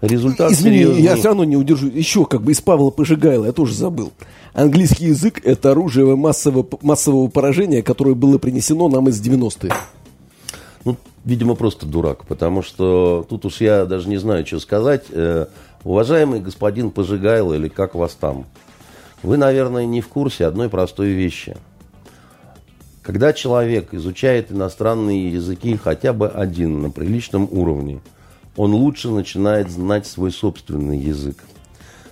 Speaker 2: результат
Speaker 1: Извини,
Speaker 2: серьезный.
Speaker 1: я все равно не удержу. Еще как бы из Павла Пожигайла, я тоже забыл. Английский язык – это оружие массового, массового поражения, которое было принесено нам из 90-х.
Speaker 2: Ну, видимо, просто дурак, потому что тут уж я даже не знаю, что сказать. Э, уважаемый господин Пожигайло, или как вас там, вы, наверное, не в курсе одной простой вещи. Когда человек изучает иностранные языки хотя бы один на приличном уровне, он лучше начинает знать свой собственный язык.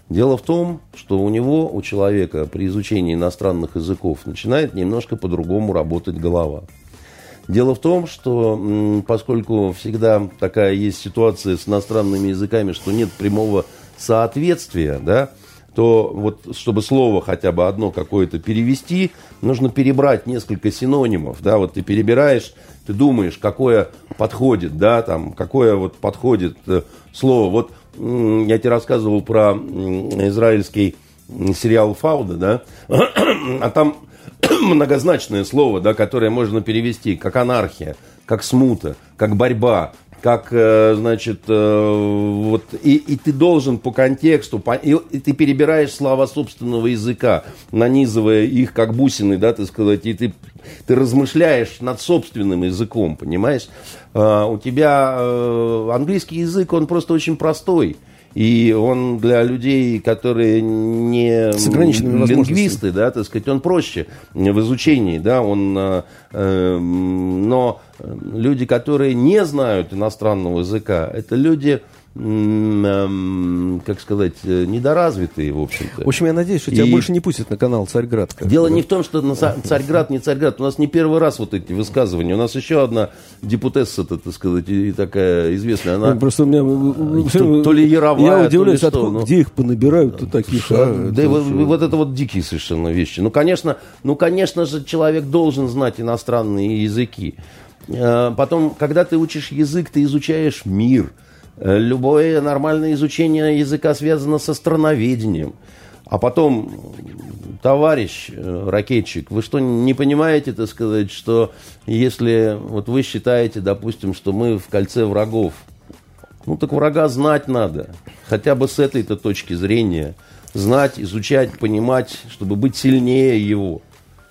Speaker 2: Дело в том, что у него, у человека при изучении иностранных языков начинает немножко по-другому работать голова. Дело в том, что поскольку всегда такая есть ситуация с иностранными языками, что нет прямого соответствия, да, то вот чтобы слово хотя бы одно какое-то перевести, нужно перебрать несколько синонимов, да, вот ты перебираешь, ты думаешь, какое подходит, да, там, какое вот подходит э, слово. Вот я тебе рассказывал про израильский сериал Фауда, да, а там многозначное слово, да, которое можно перевести как анархия, как смута, как борьба, как, э, значит, э, вот, и, и ты должен по контексту, по- и, и ты перебираешь слова собственного языка, нанизывая их как бусины, да, так сказать, и ты, ты размышляешь над собственным языком, понимаешь? А, у тебя э, английский язык, он просто очень простой. И он для людей, которые не
Speaker 1: С ограниченными
Speaker 2: лингвисты, да, так сказать, он проще в изучении, да, он, э, э, но люди, которые не знают иностранного языка, это люди, эм, как сказать, э, недоразвитые, в общем-то.
Speaker 1: В общем, я надеюсь, что тебя
Speaker 2: И-
Speaker 1: больше не пустят на канал Царьград.
Speaker 2: Дело
Speaker 1: бы.
Speaker 2: не в том, что на Ца- Царьград, не Царьград. У нас не первый раз вот эти высказывания. У нас еще одна депутесса, так сказать, и такая известная. Она
Speaker 1: Ну, Просто у меня... э, всё время-
Speaker 2: то ли яровая,
Speaker 1: Я
Speaker 2: то
Speaker 1: удивляюсь,
Speaker 2: ли что,
Speaker 1: откуда-
Speaker 2: ну.
Speaker 1: где их понабирают-то таких, а?
Speaker 2: Да, и вот, вот это вот дикие совершенно вещи. Ну, конечно, ну, конечно же, человек должен знать иностранные языки. Э, Потом, когда ты учишь язык, ты изучаешь мир. Любое нормальное изучение языка связано со страноведением. А потом, товарищ э, ракетчик, вы что, не понимаете, так сказать, что если вот вы считаете, допустим, что мы в кольце врагов, ну так врага знать надо. Хотя бы с этой-то точки зрения. Знать, изучать, понимать, чтобы быть сильнее его.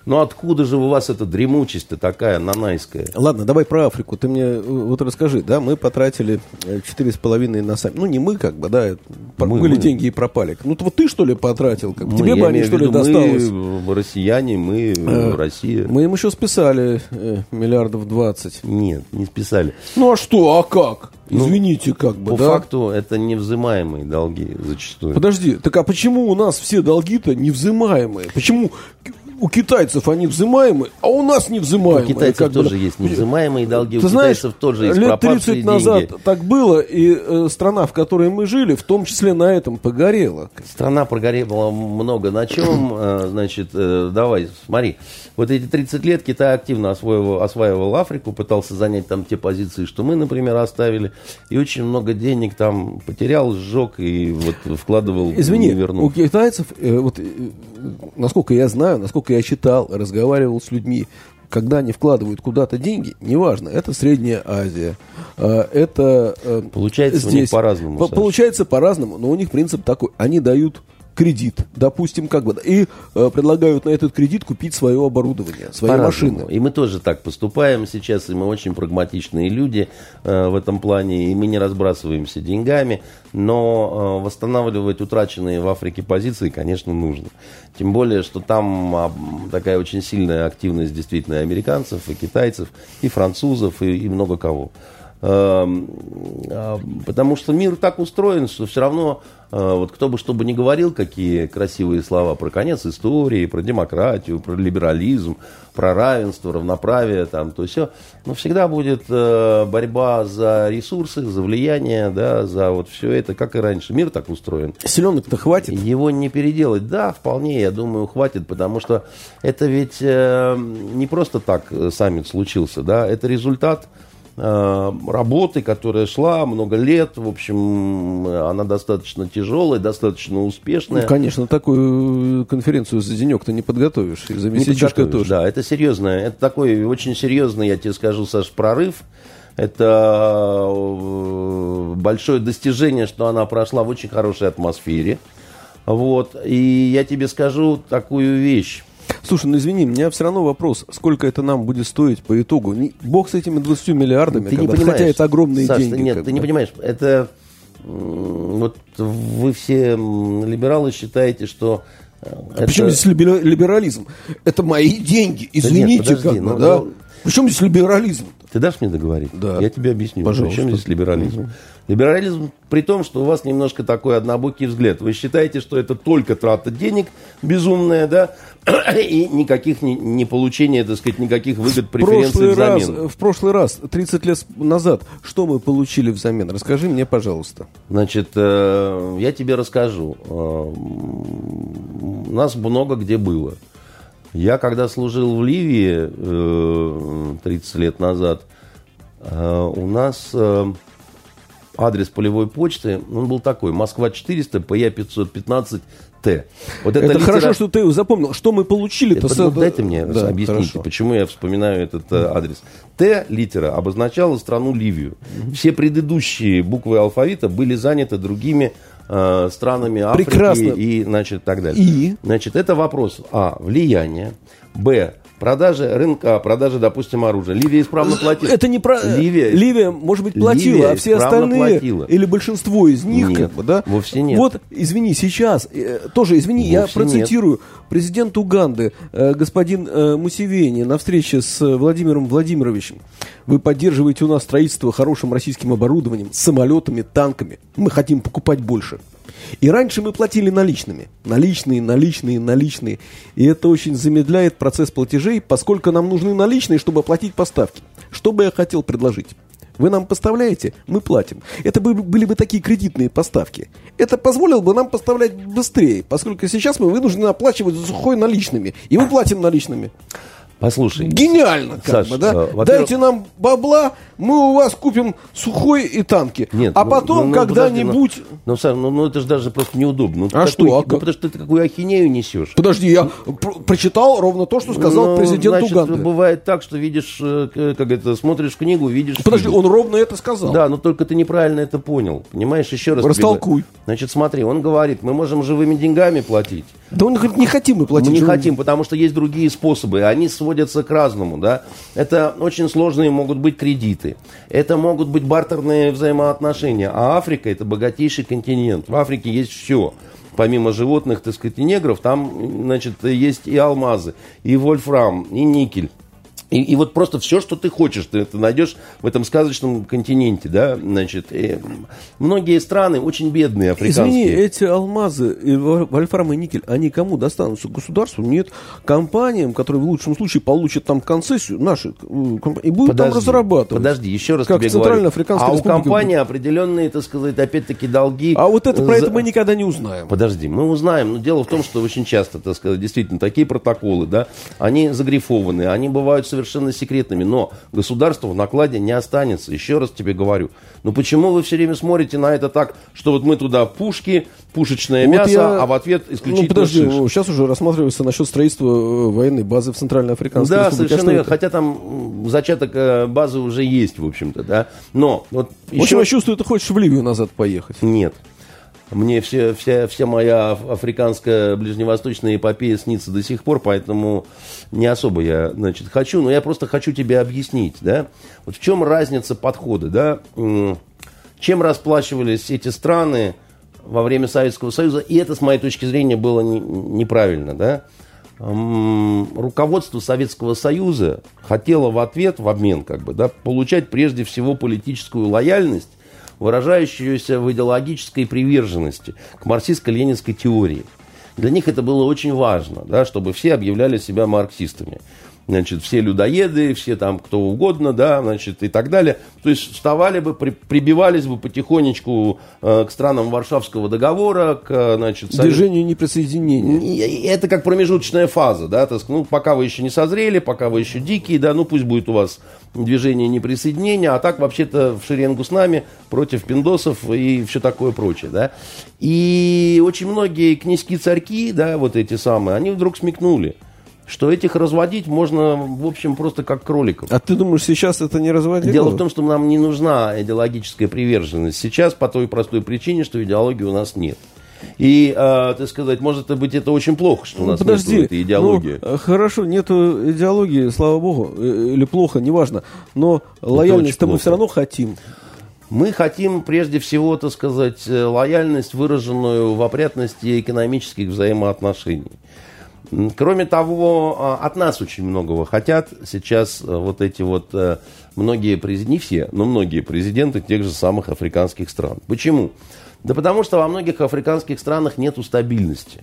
Speaker 2: Ну откуда же у вас эта дремучесть-то такая нанайская?
Speaker 1: Ладно, давай про Африку. Ты мне э, вот расскажи, да, мы потратили э, четыре с половиной на сами. Ну, не мы, как бы, да,
Speaker 2: Мы-
Speaker 1: были
Speaker 2: мы.
Speaker 1: деньги и пропали. Ну, вот ты, что ли, потратил? Как бы?
Speaker 2: Мы,
Speaker 1: Тебе
Speaker 2: я
Speaker 1: бы они, что ли,
Speaker 2: виду,
Speaker 1: досталось?
Speaker 2: Мы россияне, мы э, Россия.
Speaker 1: Мы им еще списали э, миллиардов двадцать.
Speaker 2: Нет, не списали.
Speaker 1: Ну, а что, а как?
Speaker 2: Ну,
Speaker 1: Извините, как бы,
Speaker 2: По
Speaker 1: да?
Speaker 2: факту это невзымаемые долги зачастую.
Speaker 1: Подожди, так а почему у нас все долги-то невзымаемые? Почему у китайцев они взымаемые, а у нас невзымаемые?
Speaker 2: У китайцев
Speaker 1: как бы,
Speaker 2: тоже
Speaker 1: да?
Speaker 2: есть невзымаемые долги,
Speaker 1: Ты
Speaker 2: у
Speaker 1: знаешь,
Speaker 2: китайцев тоже есть
Speaker 1: лет
Speaker 2: пропавшие
Speaker 1: 30 назад
Speaker 2: деньги.
Speaker 1: так было, и э, страна, в которой мы жили, в том числе на этом погорела.
Speaker 2: Страна прогорела много на чем. Э, Значит, э, давай, смотри. Вот эти 30 лет Китай активно освоил, осваивал Африку, пытался занять там те позиции, что мы, например, оставили. И очень много денег там потерял, сжег и вот вкладывал,
Speaker 1: Извини,
Speaker 2: не вернул.
Speaker 1: у китайцев, э, вот, э, насколько я знаю, насколько я читал, разговаривал с людьми, когда они вкладывают куда-то деньги, неважно, это Средняя Азия, э, это э,
Speaker 2: Получается у них по-разному,
Speaker 1: По- получается по-разному, но у них принцип такой, они дают кредит, допустим, как бы, и э, предлагают на этот кредит купить свое оборудование, свои
Speaker 2: По-разному.
Speaker 1: машины.
Speaker 2: И мы тоже так поступаем сейчас, и мы очень прагматичные люди э, в этом плане, и мы не разбрасываемся деньгами, но э, восстанавливать утраченные в Африке позиции, конечно, нужно. Тем более, что там а, такая очень сильная активность действительно и американцев, и китайцев, и французов, и, и много кого. Эм, а, потому что мир так устроен, что все равно, э, вот кто бы что бы ни говорил, какие красивые слова про конец истории, про демократию, про либерализм, про равенство, равноправие, там, то все, но всегда будет э, борьба за ресурсы, за влияние, да, за вот все это, как и раньше. Мир так устроен.
Speaker 1: Селенок-то хватит?
Speaker 2: Его не переделать. Да, вполне, я думаю, хватит, потому что это ведь э, не просто так саммит случился, да, это результат Э, работы, которая шла много лет. В общем, она достаточно тяжелая, достаточно успешная.
Speaker 1: Ну, конечно, такую конференцию за денек-то не подготовишь. И за месячишко тоже.
Speaker 2: Да, это серьезно. Это такой очень серьезный, я тебе скажу, Саш, прорыв. Это э, большое достижение, что она прошла в очень хорошей атмосфере. Вот. И я тебе скажу такую вещь.
Speaker 1: Слушай, ну извини, у меня все равно вопрос, сколько это нам будет стоить по итогу? Бог с этими 20 миллиардами,
Speaker 2: ты не понимаешь,
Speaker 1: хотя это огромные
Speaker 2: Саш,
Speaker 1: деньги.
Speaker 2: Нет, ты бы. не понимаешь, это вот вы все либералы считаете, что
Speaker 1: э, а это... Почему здесь либерализм? Это мои деньги, извините, да нет, подожди, как ну, да? Ну... Причем здесь либерализм?
Speaker 2: Ты дашь мне договорить?
Speaker 1: Да.
Speaker 2: Я тебе объясню.
Speaker 1: Пожалуйста.
Speaker 2: Причем здесь либерализм? Угу. Либерализм при том, что у вас немножко такой однобокий взгляд. Вы считаете, что это только трата денег безумная, да, и никаких не, не получения, так сказать, никаких выгод, преференций взамен.
Speaker 1: Раз, в прошлый раз, 30 лет назад, что мы получили взамен? Расскажи мне, пожалуйста.
Speaker 2: Значит, э, я тебе расскажу. Э, нас много где было. Я когда служил в Ливии э, 30 лет назад, э, у нас э, адрес полевой почты, он был такой, Москва 400, ПЯ 515, Т.
Speaker 1: Вот это, это литера... хорошо, что ты запомнил. Что мы получили-то?
Speaker 2: Это, с... Дайте мне да, объясните, хорошо. почему я вспоминаю этот mm. адрес. Т литера обозначала страну Ливию. Все предыдущие буквы алфавита были заняты другими э, странами Африки
Speaker 1: Прекрасно.
Speaker 2: и значит, так далее.
Speaker 1: И?
Speaker 2: Значит, это вопрос А. Влияние. Б. Продажи рынка, продажи, допустим, оружия. Ливия исправно платила.
Speaker 1: Это не про... Ливия, Ливия может быть, платила, Ливия а все остальные, платила. или большинство из них,
Speaker 2: нет,
Speaker 1: как бы, да?
Speaker 2: вовсе нет.
Speaker 1: Вот, извини, сейчас, э, тоже, извини, вовсе я процитирую. Нет. Президент Уганды, э, господин э, Мусевени, на встрече с Владимиром Владимировичем. Вы поддерживаете у нас строительство хорошим российским оборудованием, самолетами, танками. Мы хотим покупать больше. И раньше мы платили наличными. Наличные, наличные, наличные. И это очень замедляет процесс платежей, поскольку нам нужны наличные, чтобы оплатить поставки. Что бы я хотел предложить? Вы нам поставляете, мы платим. Это были бы такие кредитные поставки. Это позволило бы нам поставлять быстрее, поскольку сейчас мы вынуждены оплачивать за сухой наличными. И мы платим наличными.
Speaker 2: Послушай.
Speaker 1: Гениально, как Саш, бы, да? Э, Дайте нам бабла, мы у вас купим сухой и танки. Нет, а ну, потом ну, ну, когда-нибудь...
Speaker 2: Ну, ну, Саш, ну, ну это же даже просто неудобно. Ну,
Speaker 1: а что?
Speaker 2: А ну, потому что ты какую ахинею несешь.
Speaker 1: Подожди, я пр- прочитал ровно то, что сказал ну, президент значит, Уганды.
Speaker 2: бывает так, что видишь, э, как это, смотришь книгу, видишь...
Speaker 1: Подожди, фильм. он ровно это сказал.
Speaker 2: Да, но только ты неправильно это понял. Понимаешь, еще раз...
Speaker 1: Растолкуй.
Speaker 2: Значит, смотри, он говорит, мы можем живыми деньгами платить.
Speaker 1: Да он говорит, не хотим мы платить.
Speaker 2: Мы не хотим, потому что есть другие способы. Они сводятся к разному, да. Это очень сложные могут быть кредиты. Это могут быть бартерные взаимоотношения. А Африка это богатейший континент. В Африке есть все помимо животных, так сказать, и негров, там, значит, есть и алмазы, и вольфрам, и никель. И, и вот просто все, что ты хочешь, ты это найдешь в этом сказочном континенте, да, значит. И многие страны очень бедные, африканские.
Speaker 1: Извини, эти алмазы, и вольфрам и никель, они кому достанутся? Государству? Нет. Компаниям, которые в лучшем случае получат там концессию, наши, и будут подожди, там разрабатывать.
Speaker 2: Подожди, еще раз как тебе говорю. А у компании определенные, так сказать, опять-таки долги.
Speaker 1: А вот это про это мы никогда не узнаем.
Speaker 2: Подожди, мы узнаем. Но дело в том, что очень часто, так сказать, действительно, такие протоколы, да, они загрифованы, они бывают совершенно совершенно секретными, но государство в накладе не останется. Еще раз тебе говорю. Ну почему вы все время смотрите на это так, что вот мы туда пушки, пушечное вот мясо, я... а в ответ исключительно
Speaker 1: Ну подожди,
Speaker 2: шиш.
Speaker 1: сейчас уже рассматривается насчет строительства э, военной базы в Центральной Африканской
Speaker 2: да,
Speaker 1: Республике.
Speaker 2: Да, совершенно верно. Хотя там зачаток э, базы уже есть, в общем-то, да. Но вот
Speaker 1: еще... Очень я чувствую, ты хочешь в Ливию назад поехать.
Speaker 2: Нет. Мне все, вся, вся моя африканская ближневосточная эпопея снится до сих пор, поэтому не особо я, значит, хочу, но я просто хочу тебе объяснить, да, вот в чем разница подхода, да, чем расплачивались эти страны во время Советского Союза, и это, с моей точки зрения, было не, неправильно, да, руководство Советского Союза хотело в ответ, в обмен, как бы, да, получать прежде всего политическую лояльность, выражающуюся в идеологической приверженности к марксистско-ленинской теории. Для них это было очень важно, да, чтобы все объявляли себя марксистами значит, все людоеды, все там кто угодно, да, значит, и так далее. То есть вставали бы, при, прибивались бы потихонечку э, к странам Варшавского договора, к, значит...
Speaker 1: Движению неприсоединения.
Speaker 2: Это как промежуточная фаза, да, то есть, ну, пока вы еще не созрели, пока вы еще дикие, да, ну, пусть будет у вас движение неприсоединения, а так, вообще-то, в шеренгу с нами против пиндосов и все такое прочее, да. И очень многие князьки-царьки, да, вот эти самые, они вдруг смекнули – что этих разводить можно, в общем, просто как кроликов.
Speaker 1: А ты думаешь, сейчас это не разводить?
Speaker 2: Дело в том, что нам не нужна идеологическая приверженность сейчас по той простой причине, что идеологии у нас нет. И, э, так сказать, может быть, это очень плохо, что у нас
Speaker 1: Подожди,
Speaker 2: нет этой идеологии.
Speaker 1: Ну, хорошо, нету идеологии, слава богу, э, или плохо, неважно. Но лояльность-то мы все равно хотим.
Speaker 2: Мы хотим, прежде всего, так сказать, э, лояльность, выраженную в опрятности экономических взаимоотношений. Кроме того, а, от нас очень многого хотят сейчас э, вот эти вот э, многие президенты, не все, но многие президенты тех же самых африканских стран. Почему? Да потому что во многих африканских странах нет стабильности.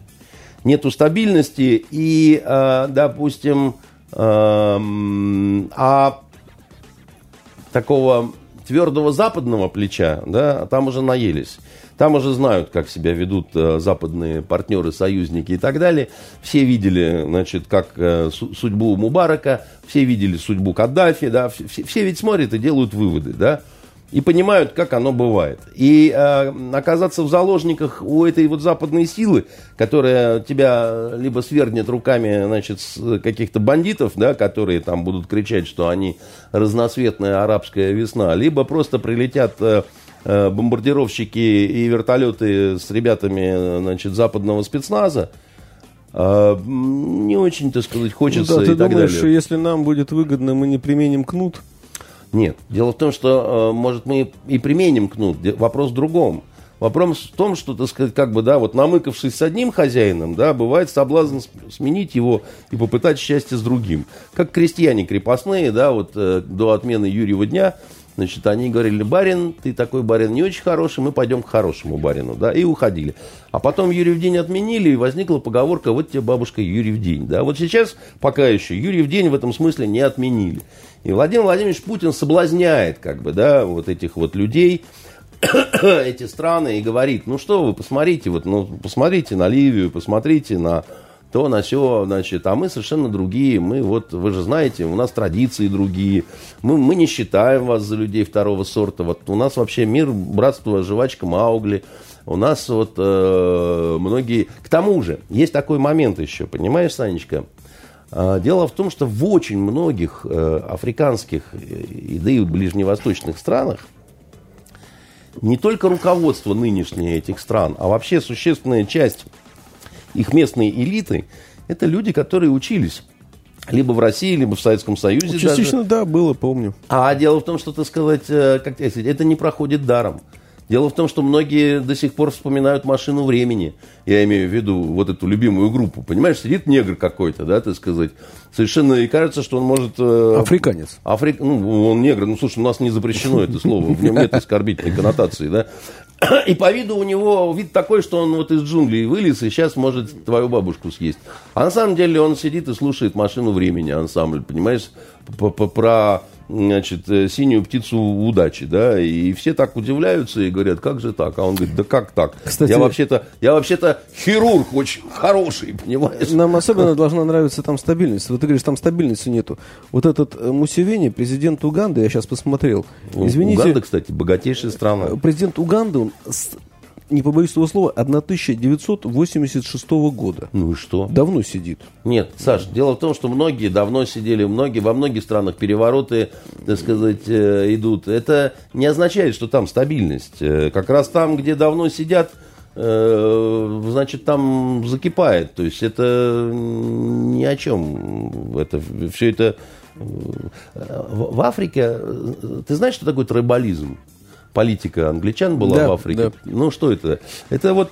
Speaker 2: Нету стабильности и, э, допустим, а такого твердого западного плеча, да, там уже наелись. Там уже знают, как себя ведут э, западные партнеры, союзники и так далее. Все видели, значит, как э, судьбу Мубарака, все видели судьбу Каддафи, да, все, все ведь смотрят и делают выводы, да, и понимают, как оно бывает. И э, оказаться в заложниках у этой вот западной силы, которая тебя либо свергнет руками, значит, каких-то бандитов, да, которые там будут кричать, что они разноцветная арабская весна, либо просто прилетят э, Э, бомбардировщики и вертолеты с ребятами значит, западного спецназа, а, не очень, так сказать, хочется ну, да,
Speaker 1: ты
Speaker 2: и так
Speaker 1: думаешь,
Speaker 2: далее.
Speaker 1: если нам будет выгодно, мы не применим кнут?
Speaker 2: Нет. Дело в том, что, э, может, мы и применим кнут. Вопрос в другом. Вопрос в том, что, так сказать, как бы, да, вот намыкавшись с одним хозяином, да, бывает соблазн сменить его и попытать счастье с другим. Как крестьяне крепостные, да, вот э, до отмены Юрьева дня – Значит, они говорили, барин, ты такой барин не очень хороший, мы пойдем к хорошему барину, да, и уходили. А потом Юрьев день отменили, и возникла поговорка, вот тебе бабушка Юрьев день, да. Вот сейчас пока еще Юрьев день в этом смысле не отменили. И Владимир Владимирович Путин соблазняет, как бы, да, вот этих вот людей, эти страны, и говорит, ну что вы, посмотрите, вот, ну, посмотрите на Ливию, посмотрите на то на все, значит, а мы совершенно другие, мы вот, вы же знаете, у нас традиции другие, мы, мы не считаем вас за людей второго сорта, вот у нас вообще мир, братство, жвачка, Маугли, у нас вот э, многие... К тому же, есть такой момент еще, понимаешь, Санечка, э, Дело в том, что в очень многих э, африканских и, да и ближневосточных странах не только руководство нынешнее этих стран, а вообще существенная часть их местные элиты, это люди, которые учились либо в России, либо в Советском Союзе.
Speaker 1: Частично, даже. да, было, помню.
Speaker 2: А дело в том, что, так сказать, э, как сказать, это не проходит даром. Дело в том, что многие до сих пор вспоминают машину времени. Я имею в виду вот эту любимую группу. Понимаешь, сидит негр какой-то, да, так сказать. Совершенно и кажется, что он может...
Speaker 1: Э, Африканец.
Speaker 2: Африк... Ну, он негр. Ну, слушай, у нас не запрещено это слово. В нем нет оскорбительной коннотации, да. И по виду у него вид такой, что он вот из джунглей вылез и сейчас может твою бабушку съесть. А на самом деле он сидит и слушает машину времени, ансамбль, понимаешь, про значит, э, синюю птицу удачи, да, и все так удивляются и говорят, как же так? А он говорит, да как так? Кстати, я вообще-то, я вообще-то хирург очень хороший, понимаешь?
Speaker 1: Нам особенно должна нравиться там стабильность. Вот ты говоришь, там стабильности нету. Вот этот э, Мусевени, президент Уганды, я сейчас посмотрел.
Speaker 2: Извините. Уганда, кстати, богатейшая страна.
Speaker 1: Президент Уганды, он не побоюсь этого слова, 1986 года.
Speaker 2: Ну и что?
Speaker 1: Давно сидит.
Speaker 2: Нет, Саш, дело в том, что многие давно сидели, многие, во многих странах перевороты, так сказать, э, идут. Это не означает, что там стабильность. Э, как раз там, где давно сидят, э, значит, там закипает. То есть это ни о чем. Это, все это... В Африке, ты знаешь, что такое трибализм? Политика англичан была
Speaker 1: Да,
Speaker 2: в Африке.
Speaker 1: да.
Speaker 2: Ну, что это? Это вот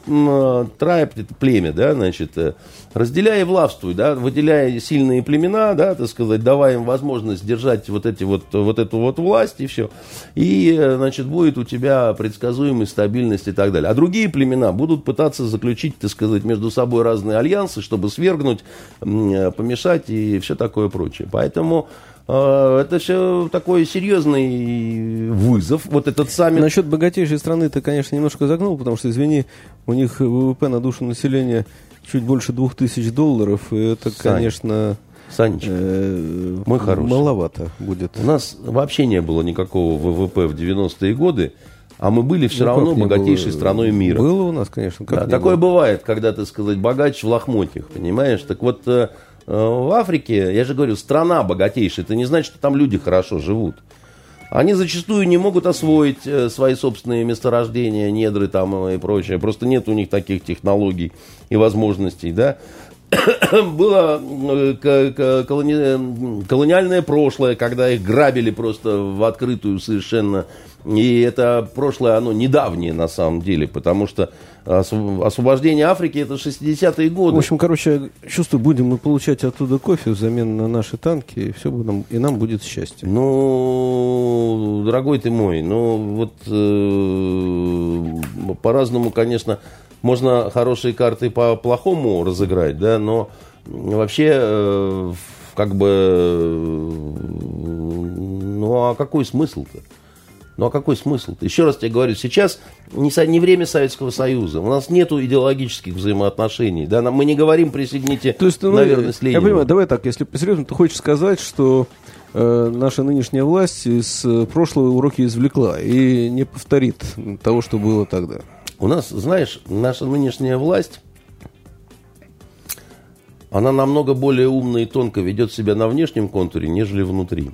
Speaker 2: трайб, это племя, да, значит, э, разделяй и властвуй, да, выделяя сильные племена, да, так сказать, давая им возможность держать вот, эти вот, вот эту вот власть и все. И, э, значит, будет у тебя предсказуемость, стабильность и так далее. А другие племена будут пытаться заключить, так сказать, между собой разные альянсы, чтобы свергнуть, э, помешать и все такое прочее. Поэтому это все такой серьезный вызов. Вот этот саммит.
Speaker 1: Насчет богатейшей страны ты, конечно, немножко загнул, потому что, извини, у них ВВП на душу населения чуть больше двух тысяч долларов, и это,
Speaker 2: Сань,
Speaker 1: конечно,
Speaker 2: Саныч,
Speaker 1: э,
Speaker 2: Мой хороший.
Speaker 1: маловато будет.
Speaker 2: у нас вообще не было никакого ВВП в 90-е годы, а мы были все
Speaker 1: Ну,
Speaker 2: равно богатейшей
Speaker 1: было?
Speaker 2: страной мира.
Speaker 1: Было у нас, конечно. Как
Speaker 2: Да, такое
Speaker 1: было?
Speaker 2: бывает, когда, так сказать, богач в лохмотьях, понимаешь? Так вот, э, в Африке, я же говорю, страна богатейшая, это не значит, что там люди хорошо живут. Они зачастую не могут освоить э, свои собственные месторождения, недры там и прочее. Просто нет у них таких технологий и возможностей, да. Было э, колониальное прошлое, когда их грабили просто в открытую совершенно. И это прошлое, оно недавнее на самом деле, потому что осв- освобождение Африки это 60-е годы.
Speaker 1: В общем, короче, чувствую, будем мы получать оттуда кофе взамен на наши танки, и все нам, и нам будет счастье.
Speaker 2: Ну, дорогой ты мой, ну вот э, по-разному, конечно, можно хорошие карты по-плохому разыграть, да, но вообще э, как бы, э, ну а какой смысл-то? Ну а какой смысл-то? Еще раз тебе говорю, сейчас не, не время Советского Союза, у нас нету идеологических взаимоотношений, да, нам- мы не говорим присягните
Speaker 1: То есть, ну,
Speaker 2: на верность
Speaker 1: я
Speaker 2: Ленину.
Speaker 1: понимаю, давай так, если по-серьезному, ты хочешь сказать, что э, наша нынешняя власть из э, прошлого уроки извлекла и не повторит того, что было тогда.
Speaker 2: У нас, знаешь, наша нынешняя власть, она намного более умно и тонко ведет себя на внешнем контуре, нежели внутри.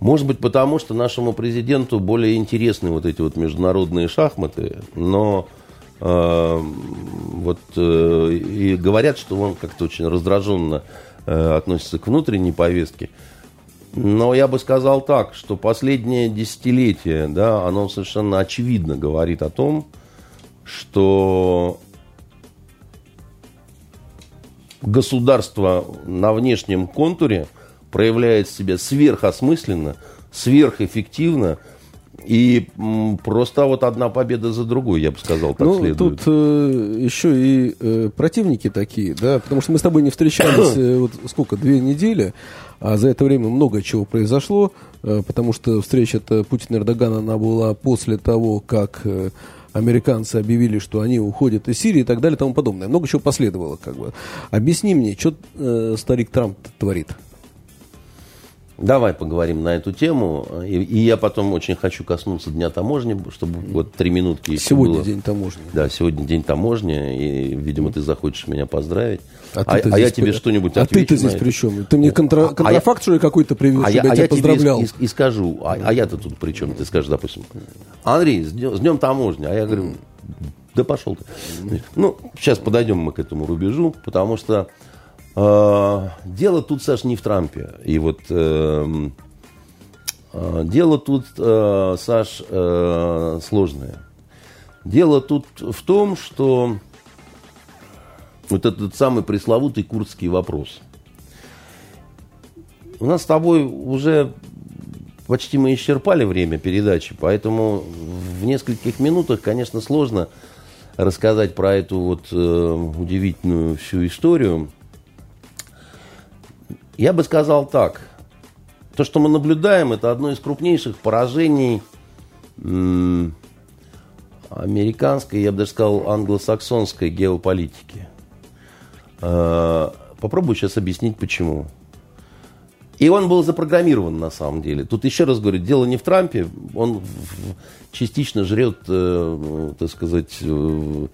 Speaker 2: Может быть, потому что нашему президенту более интересны вот эти вот международные шахматы, но э, вот э, и говорят, что он как-то очень раздраженно э, относится к внутренней повестке. Но я бы сказал так, что последнее десятилетие, да, оно совершенно очевидно говорит о том, что государство на внешнем контуре проявляет себя сверхосмысленно, сверхэффективно, и просто вот одна победа за другой, я бы сказал, так
Speaker 1: ну,
Speaker 2: следует.
Speaker 1: тут э, еще и э, противники такие, да, потому что мы с тобой не встречались э, вот сколько, две недели, а за это время много чего произошло, э, потому что встреча-то Путина и Эрдогана, она была после того, как э, американцы объявили, что они уходят из Сирии и так далее и тому подобное. Много чего последовало, как бы. Объясни мне, что э, старик Трамп творит?
Speaker 2: Давай поговорим на эту тему. И, и я потом очень хочу коснуться Дня таможни, чтобы вот три минутки
Speaker 1: Сегодня
Speaker 2: было.
Speaker 1: день таможни.
Speaker 2: Да, сегодня день таможни, и, видимо, ты захочешь меня поздравить.
Speaker 1: А,
Speaker 2: А, а я тебе
Speaker 1: при-
Speaker 2: что-нибудь
Speaker 1: А ты-то здесь при чем? Ты мне контра...
Speaker 2: А я-
Speaker 1: контрафакт, что ли, какой-то привез,
Speaker 2: А я,
Speaker 1: я,
Speaker 2: а
Speaker 1: тебя
Speaker 2: я тебе
Speaker 1: поздравлял?
Speaker 2: и, и- и скажу, а, а я-то тут при чем? Ты скажешь, допустим, Андрей, с днем, с днем таможни. А я говорю, да пошел ты. Ну, сейчас подойдем мы к этому рубежу, потому что дело тут, Саш, не в Трампе. И вот эм, э, дело тут, э, Саш, э, сложное. Дело тут в том, что вот этот самый пресловутый курдский вопрос. У нас с тобой уже почти мы исчерпали время передачи, поэтому в нескольких минутах, конечно, сложно рассказать про эту вот э, удивительную всю историю. Я бы сказал так. То, что мы наблюдаем, это одно из крупнейших поражений американской, я бы даже сказал, англосаксонской геополитики. Э, Попробую сейчас объяснить, почему. И он был запрограммирован на самом деле. Тут еще раз говорю, дело не в Трампе, он частично жрет, э, так сказать, э,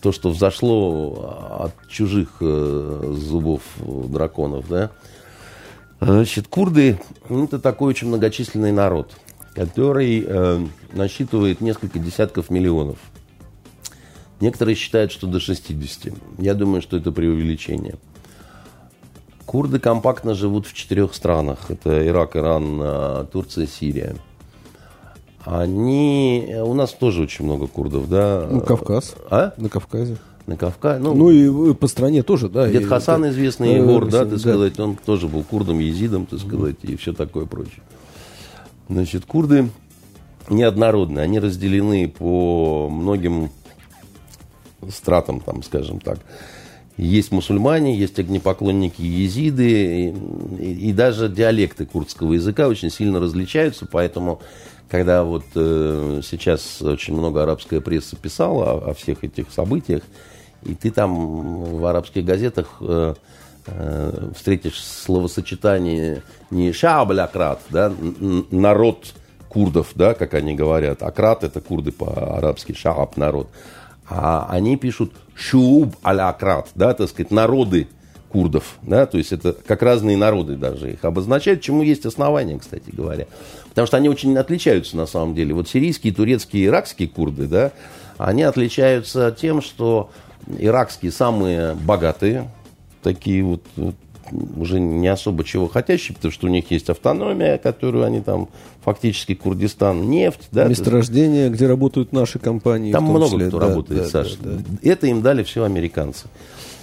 Speaker 2: то, что взошло от чужих э, зубов драконов, да. Значит, курды ну, это такой очень многочисленный народ, который насчитывает несколько десятков миллионов. Некоторые считают, что до 60. Я думаю, что это преувеличение. Курды компактно живут в четырех странах. Это Ирак, Иран, э, Турция, Сирия. они... У нас тоже очень много курдов, да?
Speaker 1: Ну, Кавказ.
Speaker 2: А?
Speaker 1: На Кавказе.
Speaker 2: На Кавказе.
Speaker 1: Ну, ну и по стране тоже, да.
Speaker 2: Дед Хасан, известный Егор, да, так сказать, он тоже был курдом, езидом, так сказать, и все такое прочее. Значит, курды неоднородны, они разделены по многим стратам, там, скажем так. Есть мусульмане, есть огнепоклонники езиды, и, и, даже диалекты курдского языка очень сильно различаются, поэтому когда вот э, сейчас очень много арабская пресса писала о, о всех этих событиях, и ты там в арабских газетах э, э, встретишь словосочетание не шааблякрат, да, народ курдов, да, как они говорят. Акрат это курды по-арабски, шааб народ. А они пишут шуб алякрат, да, так сказать, народы курдов, да, то есть это как разные народы даже их обозначают, чему есть основания, кстати говоря. Потому что они очень отличаются на самом деле. Вот сирийские, турецкие, иракские курды, да, они отличаются тем, что иракские самые богатые, такие вот уже не особо чего хотящие, потому что у них есть автономия, которую они там фактически Курдистан, нефть. Да,
Speaker 1: Месторождение, есть... где работают наши компании.
Speaker 2: Там много числе. кто да, работает, да, Саша. Да, да. Это им дали все американцы,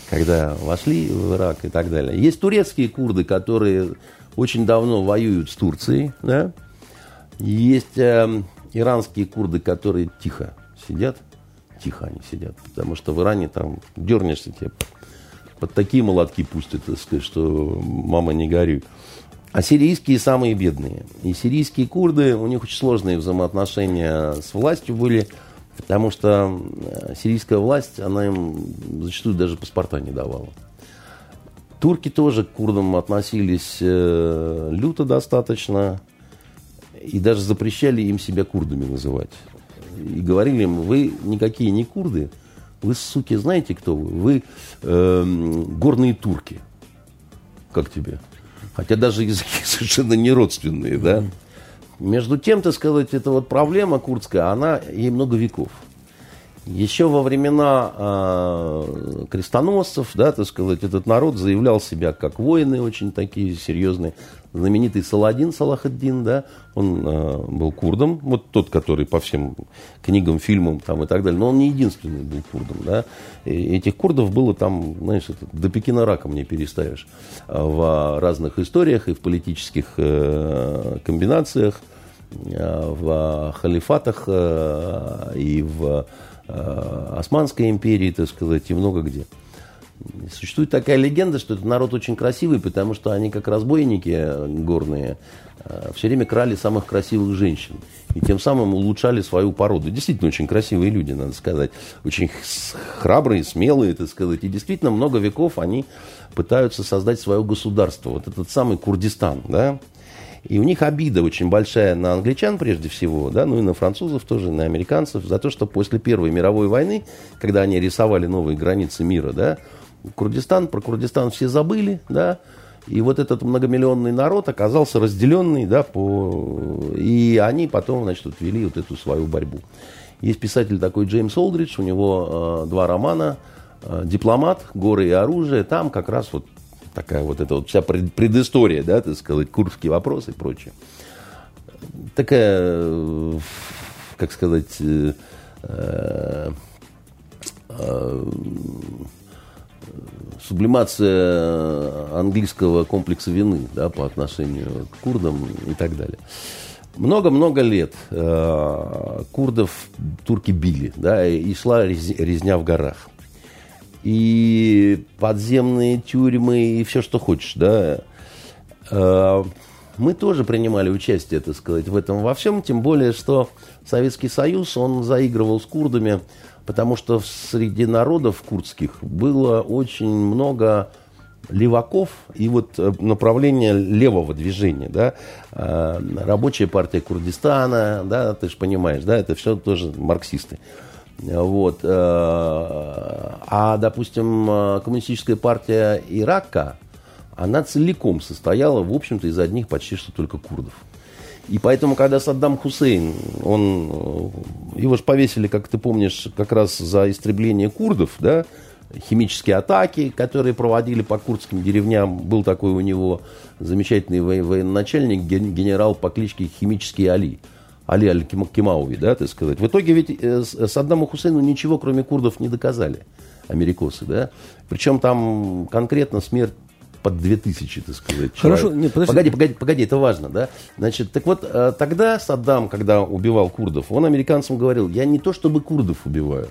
Speaker 2: когда вошли в Ирак и так далее. Есть турецкие курды, которые очень давно воюют с Турцией. Да? Есть э, иранские курды, которые тихо сидят. Тихо они сидят, потому что в Иране там дернешься, тебе под такие молотки пустят, так сказать, что мама не горюй. А сирийские самые бедные. И сирийские курды, у них очень сложные взаимоотношения с властью были, потому что э, сирийская власть, она им зачастую даже паспорта не давала. Турки тоже к курдам относились э, люто достаточно и даже запрещали им себя курдами называть. И говорили им, вы никакие не курды, вы, суки, знаете, кто вы? Вы э, горные турки. Как тебе? Хотя даже языки совершенно не родственные, да? Между тем, так сказать, эта вот проблема курдская, она ей много веков. Еще во времена э, крестоносцев, да, так сказать, этот народ заявлял себя как воины очень такие серьезные. Знаменитый Саладин Салахаддин, да, он э, был курдом, вот тот, который по всем книгам, фильмам там и так далее, но он не единственный был курдом, да. И этих курдов было там, знаешь, это, до Пекина раком не переставишь в разных историях и в политических э, комбинациях, в халифатах э, и в Османской империи, так сказать, и много где. Существует такая легенда, что этот народ очень красивый, потому что они, как разбойники горные, э, все время крали самых красивых женщин. И тем самым улучшали свою породу. Действительно, очень красивые люди, надо сказать. Очень храбрые, смелые, так сказать. И действительно, много веков они пытаются создать свое государство. Вот этот самый Курдистан, да, и у них обида очень большая на англичан прежде всего, да, ну и на французов тоже, на американцев, за то, что после Первой мировой войны, когда они рисовали новые границы мира, да, Курдистан, про Курдистан все забыли, да, и вот этот многомиллионный народ оказался разделенный, да, по... и они потом, значит, вот вели вот эту свою борьбу. Есть писатель такой Джеймс Олдридж, у него э, два романа э, «Дипломат», «Горы и оружие», там как раз вот такая вот эта вот вся предыстория, да, так сказать, курский вопрос и прочее. Такая, как сказать, э, э, сублимация английского комплекса вины да, по отношению к курдам и так далее. Много-много лет э, курдов турки били, да, и шла резня в горах и подземные тюрьмы, и все, что хочешь, да. А, мы тоже принимали участие, так сказать, в этом во всем, тем более, что Советский Союз, он заигрывал с курдами, потому что среди народов курдских было очень много леваков и вот э, направление левого движения, да, а, рабочая партия Курдистана, да, ты же понимаешь, да, это все тоже марксисты. Вот. Э, а, допустим, э, коммунистическая партия Ирака, она целиком состояла, в общем-то, из одних почти что только курдов. И поэтому, когда Саддам Хусейн, он, э, его же повесили, как ты помнишь, как раз за истребление курдов, да, химические атаки, которые проводили по курдским деревням. Был такой у него замечательный военачальник, генерал по кличке Химический Али. Али Аль-Кимауи, да, так сказать. В итоге ведь э, Саддаму Хусейну ничего, кроме курдов, не доказали, америкосы, да. Причем там конкретно смерть под 2000, так сказать.
Speaker 1: Хорошо, нет,
Speaker 2: подожди. Погоди, погоди, погоди, это важно, да? Значит, так вот, э, тогда Саддам, когда убивал курдов, он американцам говорил, я не то чтобы курдов убиваю,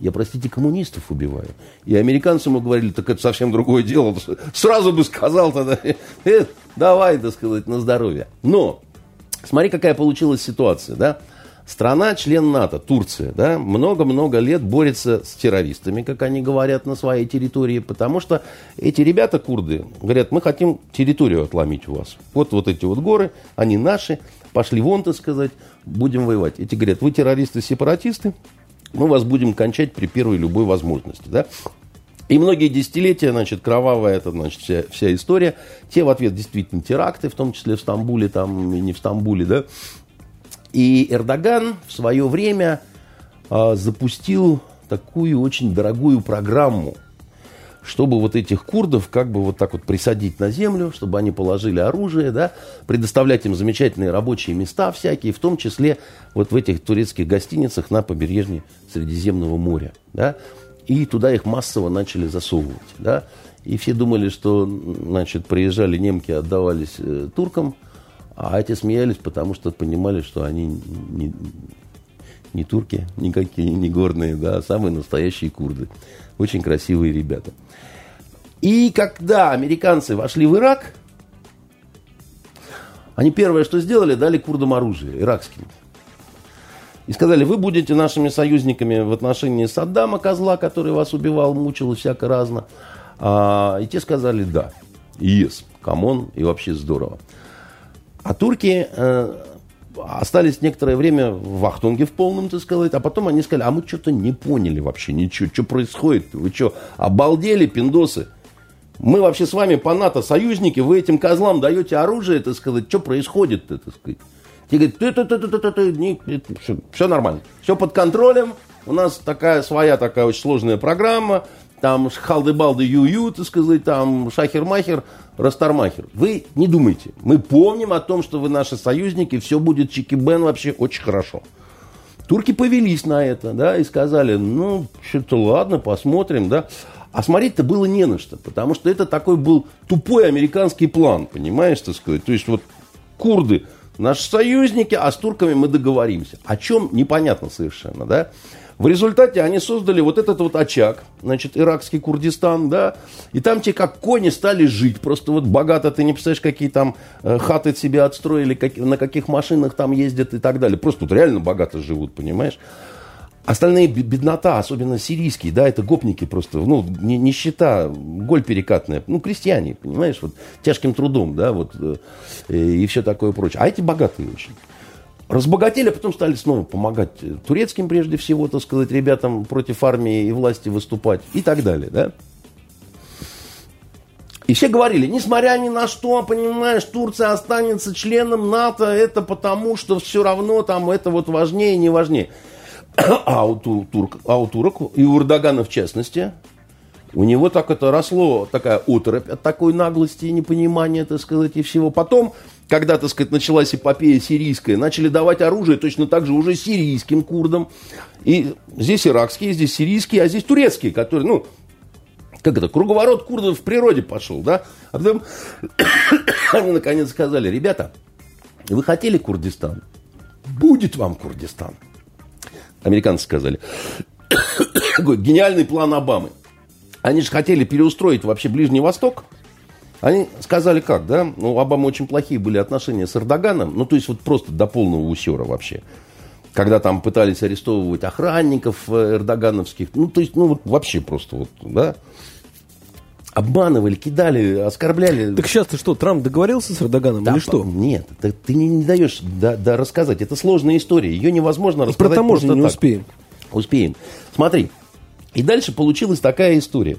Speaker 2: я, простите, коммунистов убиваю. И американцы ему говорили, так это совсем другое дело. Сразу бы сказал тогда, э, давай, так сказать, на здоровье. Но, смотри, какая получилась ситуация, да? Страна, член НАТО, Турция, да, много-много лет борется с террористами, как они говорят, на своей территории, потому что эти ребята, курды, говорят, мы хотим территорию отломить у вас. Вот, вот эти вот горы, они наши, пошли вон, так сказать, будем воевать. Эти говорят, вы террористы-сепаратисты, мы вас будем кончать при первой любой возможности, да. И многие десятилетия, значит, кровавая это, значит, вся, вся история. Те в ответ действительно теракты, в том числе в Стамбуле, там, и не в Стамбуле, да. И Эрдоган в свое время а, запустил такую очень дорогую программу, чтобы вот этих курдов как бы вот так вот присадить на землю, чтобы они положили оружие, да, предоставлять им замечательные рабочие места всякие, в том числе вот в этих турецких гостиницах на побережье Средиземного моря, да, и туда их массово начали засовывать, да, и все думали, что, значит, приезжали немки, отдавались э, туркам, а эти смеялись, потому что понимали, что они не, не турки, никакие, не горные, да, а самые настоящие курды. Очень красивые ребята. И когда американцы вошли в Ирак, они первое, что сделали, дали курдам оружие, иракским. И сказали, вы будете нашими союзниками в отношении Саддама, козла, который вас убивал, мучил и всяко разно. А, и те сказали, да, yes, come on, и вообще здорово. А турки э, остались некоторое время в Ахтунге в полном, так сказать, а потом они сказали, а мы что-то не поняли вообще ничего, что происходит, вы что, обалдели, пиндосы? Мы вообще с вами по НАТО союзники, вы этим козлам даете оружие, так сказать, что происходит, так сказать? Те говорят, ты, ты, ты, ты, ты, ты, не, все, все нормально, все под контролем, у нас такая своя такая очень сложная программа, там халды-балды ю-ю, так сказать, там шахер-махер, растармахер. Вы не думайте. Мы помним о том, что вы наши союзники, все будет чики-бен вообще очень хорошо. Турки повелись на это, да, и сказали, ну, что-то ладно, посмотрим, да. А смотреть-то было не на что, потому что это такой был тупой американский план, понимаешь, так сказать. То есть вот курды наши союзники, а с турками мы договоримся. О чем непонятно совершенно, да. В результате они создали вот этот вот очаг, значит, иракский Курдистан, да, и там те как кони стали жить, просто вот богато, ты не представляешь, какие там э, хаты себе отстроили, как, на каких машинах там ездят и так далее. Просто вот реально богато живут, понимаешь. Остальные беднота, особенно сирийские, да, это гопники просто, ну, нищета, голь перекатная, ну, крестьяне, понимаешь, вот тяжким трудом, да, вот, э, и все такое прочее. А эти богатые очень. Разбогатели, а потом стали снова помогать турецким, прежде всего, так сказать, ребятам против армии и власти выступать и так далее, да. И все говорили, несмотря ни на что, понимаешь, Турция останется членом НАТО, это потому, что все равно там это вот важнее, не важнее. А у, турк, а у турок, и у Эрдогана в частности, у него так это росло, такая оторопь от такой наглости и непонимания, так сказать, и всего. Потом когда, так сказать, началась эпопея сирийская, начали давать оружие точно так же уже сирийским курдам. И здесь иракские, здесь сирийские, а здесь турецкие, которые, ну, как это, круговорот курдов в природе пошел, да? А потом они наконец сказали, ребята, вы хотели Курдистан? Будет вам Курдистан. Американцы сказали. Гениальный план Обамы. Они же хотели переустроить вообще Ближний Восток – они сказали как, да? Ну, у Обамы очень плохие были отношения с Эрдоганом. Ну, то есть, вот просто до полного усера вообще. Когда там пытались арестовывать охранников э, эрдогановских. Ну, то есть, ну, вот вообще просто вот, да? Обманывали, кидали, оскорбляли.
Speaker 1: Так сейчас ты что, Трамп договорился с Эрдоганом да, или что?
Speaker 2: Нет, ты, ты не, не даешь да, да, рассказать. Это сложная история. Ее невозможно рассказать.
Speaker 1: Про таможню не так. успеем.
Speaker 2: Успеем. Смотри. И дальше получилась такая история.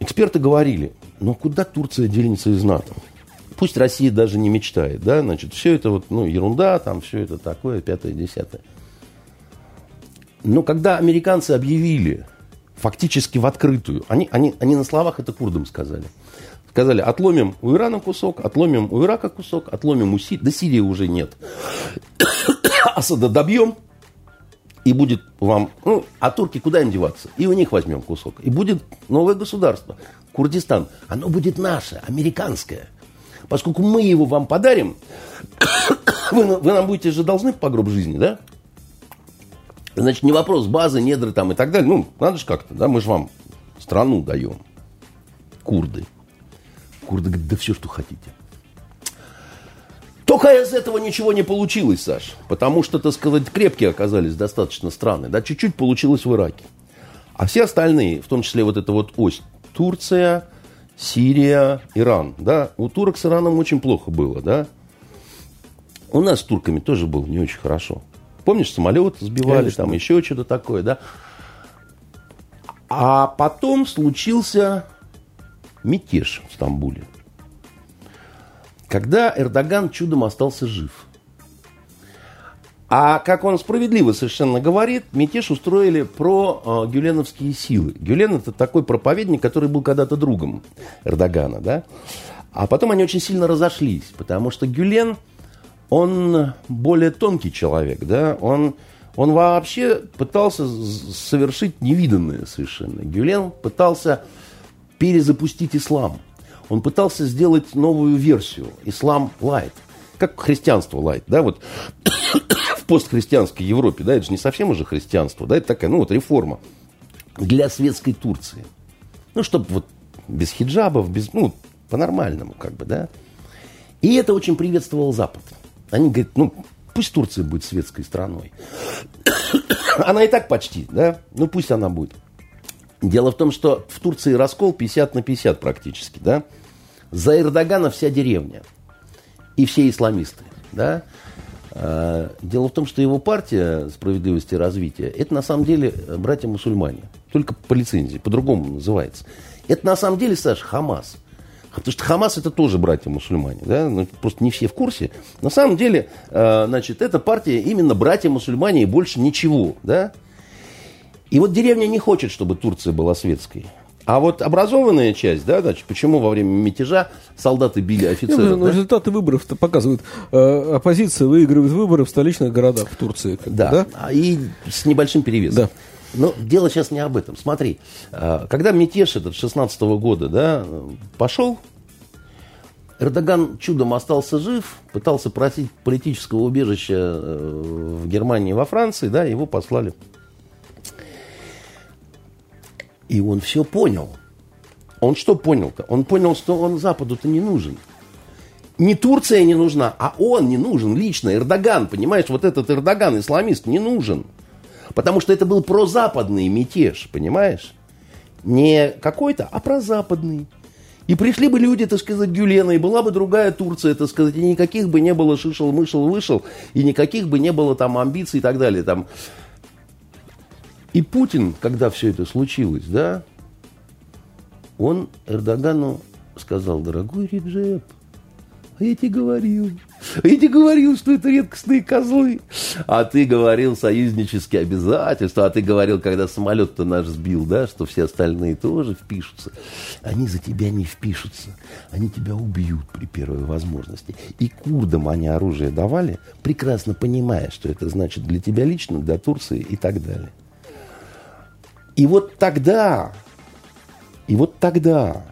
Speaker 2: Эксперты говорили, ну куда Турция денется из НАТО? Пусть Россия даже не мечтает, да, значит, все это вот, ну, ерунда, там, все это такое, пятое, десятое. Но когда американцы объявили, фактически в открытую, они, они, они на словах это курдам сказали, Сказали, отломим у Ирана кусок, отломим у Ирака кусок, отломим у Сирии. Да Сирии уже нет. Асада добьем, и будет вам... Ну, а турки куда им деваться? И у них возьмем кусок. И будет новое государство. Курдистан. Оно будет наше, американское. Поскольку мы его вам подарим, вы, вы нам будете же должны по гроб жизни, да? Значит, не вопрос базы, недры там и так далее. Ну, надо же как-то, да, мы же вам страну даем. Курды. Курды говорят, да все, что хотите. Только из этого ничего не получилось, Саш. Потому что, так сказать, крепкие оказались достаточно страны. Да, чуть-чуть получилось в Ираке. А все остальные, в том числе вот эта вот ось, Турция, Сирия, Иран, да, у турок с Ираном очень плохо было, да. У нас с турками тоже было не очень хорошо. Помнишь, самолет сбивали, Конечно. там еще что-то такое, да. А потом случился мятеж в Стамбуле. Когда Эрдоган чудом остался жив. А как он справедливо совершенно говорит, мятеж устроили про э, гюленовские силы. Гюлен это такой проповедник, который был когда-то другом Эрдогана, да? А потом они очень сильно разошлись, потому что Гюлен, он более тонкий человек, да? Он, он вообще пытался совершить невиданное совершенно. Гюлен пытался перезапустить ислам. Он пытался сделать новую версию, ислам лайт. Как христианство лайт, да, вот в постхристианской Европе, да, это же не совсем уже христианство, да, это такая, ну, вот реформа для светской Турции. Ну, чтобы вот без хиджабов, без, ну, по-нормальному, как бы, да. И это очень приветствовал Запад. Они говорят, ну, пусть Турция будет светской страной. она и так почти, да, ну, пусть она будет. Дело в том, что в Турции раскол 50 на 50 практически, да. За Эрдогана вся деревня и все исламисты, да. А, дело в том, что его партия справедливости и развития, это на самом деле братья-мусульмане. Только по лицензии, по-другому называется. Это на самом деле, Саш, Хамас. Потому что Хамас это тоже братья-мусульмане. Да? Ну, просто не все в курсе. На самом деле, а, значит, эта партия именно братья-мусульмане и больше ничего. Да? И вот деревня не хочет, чтобы Турция была светской. А вот образованная часть, да, значит, почему во время мятежа солдаты били офицеров?
Speaker 1: Нет, ну, да? Результаты выборов показывают. Э, оппозиция выигрывает выборы в столичных городах в Турции.
Speaker 2: Да, да, а и с небольшим перевесом. Да. Но дело сейчас не об этом. Смотри, э, когда мятеж этот 16 -го года да, пошел, Эрдоган чудом остался жив, пытался просить политического убежища э, в Германии во Франции, да, его послали и он все понял. Он что понял-то? Он понял, что он Западу-то не нужен. Не Турция не нужна, а он не нужен лично. Эрдоган, понимаешь, вот этот Эрдоган, исламист, не нужен. Потому что это был прозападный мятеж, понимаешь? Не какой-то, а прозападный. И пришли бы люди, так сказать, Гюлена, и была бы другая Турция, так сказать, и никаких бы не было шишел, мышел, вышел, и никаких бы не было там амбиций и так далее. Там и Путин, когда все это случилось, да, он Эрдогану сказал, дорогой Реджеп, а я тебе говорил, я тебе говорил, что это редкостные козлы. А ты говорил союзнические обязательства, а ты говорил, когда самолет-то наш сбил, да, что все остальные тоже впишутся. Они за тебя не впишутся, они тебя убьют при первой возможности. И курдам они оружие давали, прекрасно понимая, что это значит для тебя лично, для Турции и так далее. И вот тогда, и вот тогда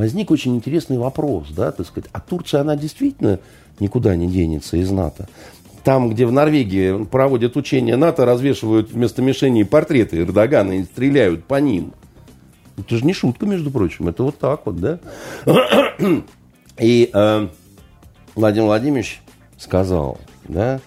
Speaker 2: возник очень интересный вопрос, да, так сказать, а Турция, она действительно никуда не денется из НАТО? Там, где в Норвегии проводят учения НАТО, развешивают вместо мишеней портреты Эрдогана и стреляют по ним. Это же не шутка, между прочим, это вот так вот, да? И э, Владимир Владимирович сказал, да,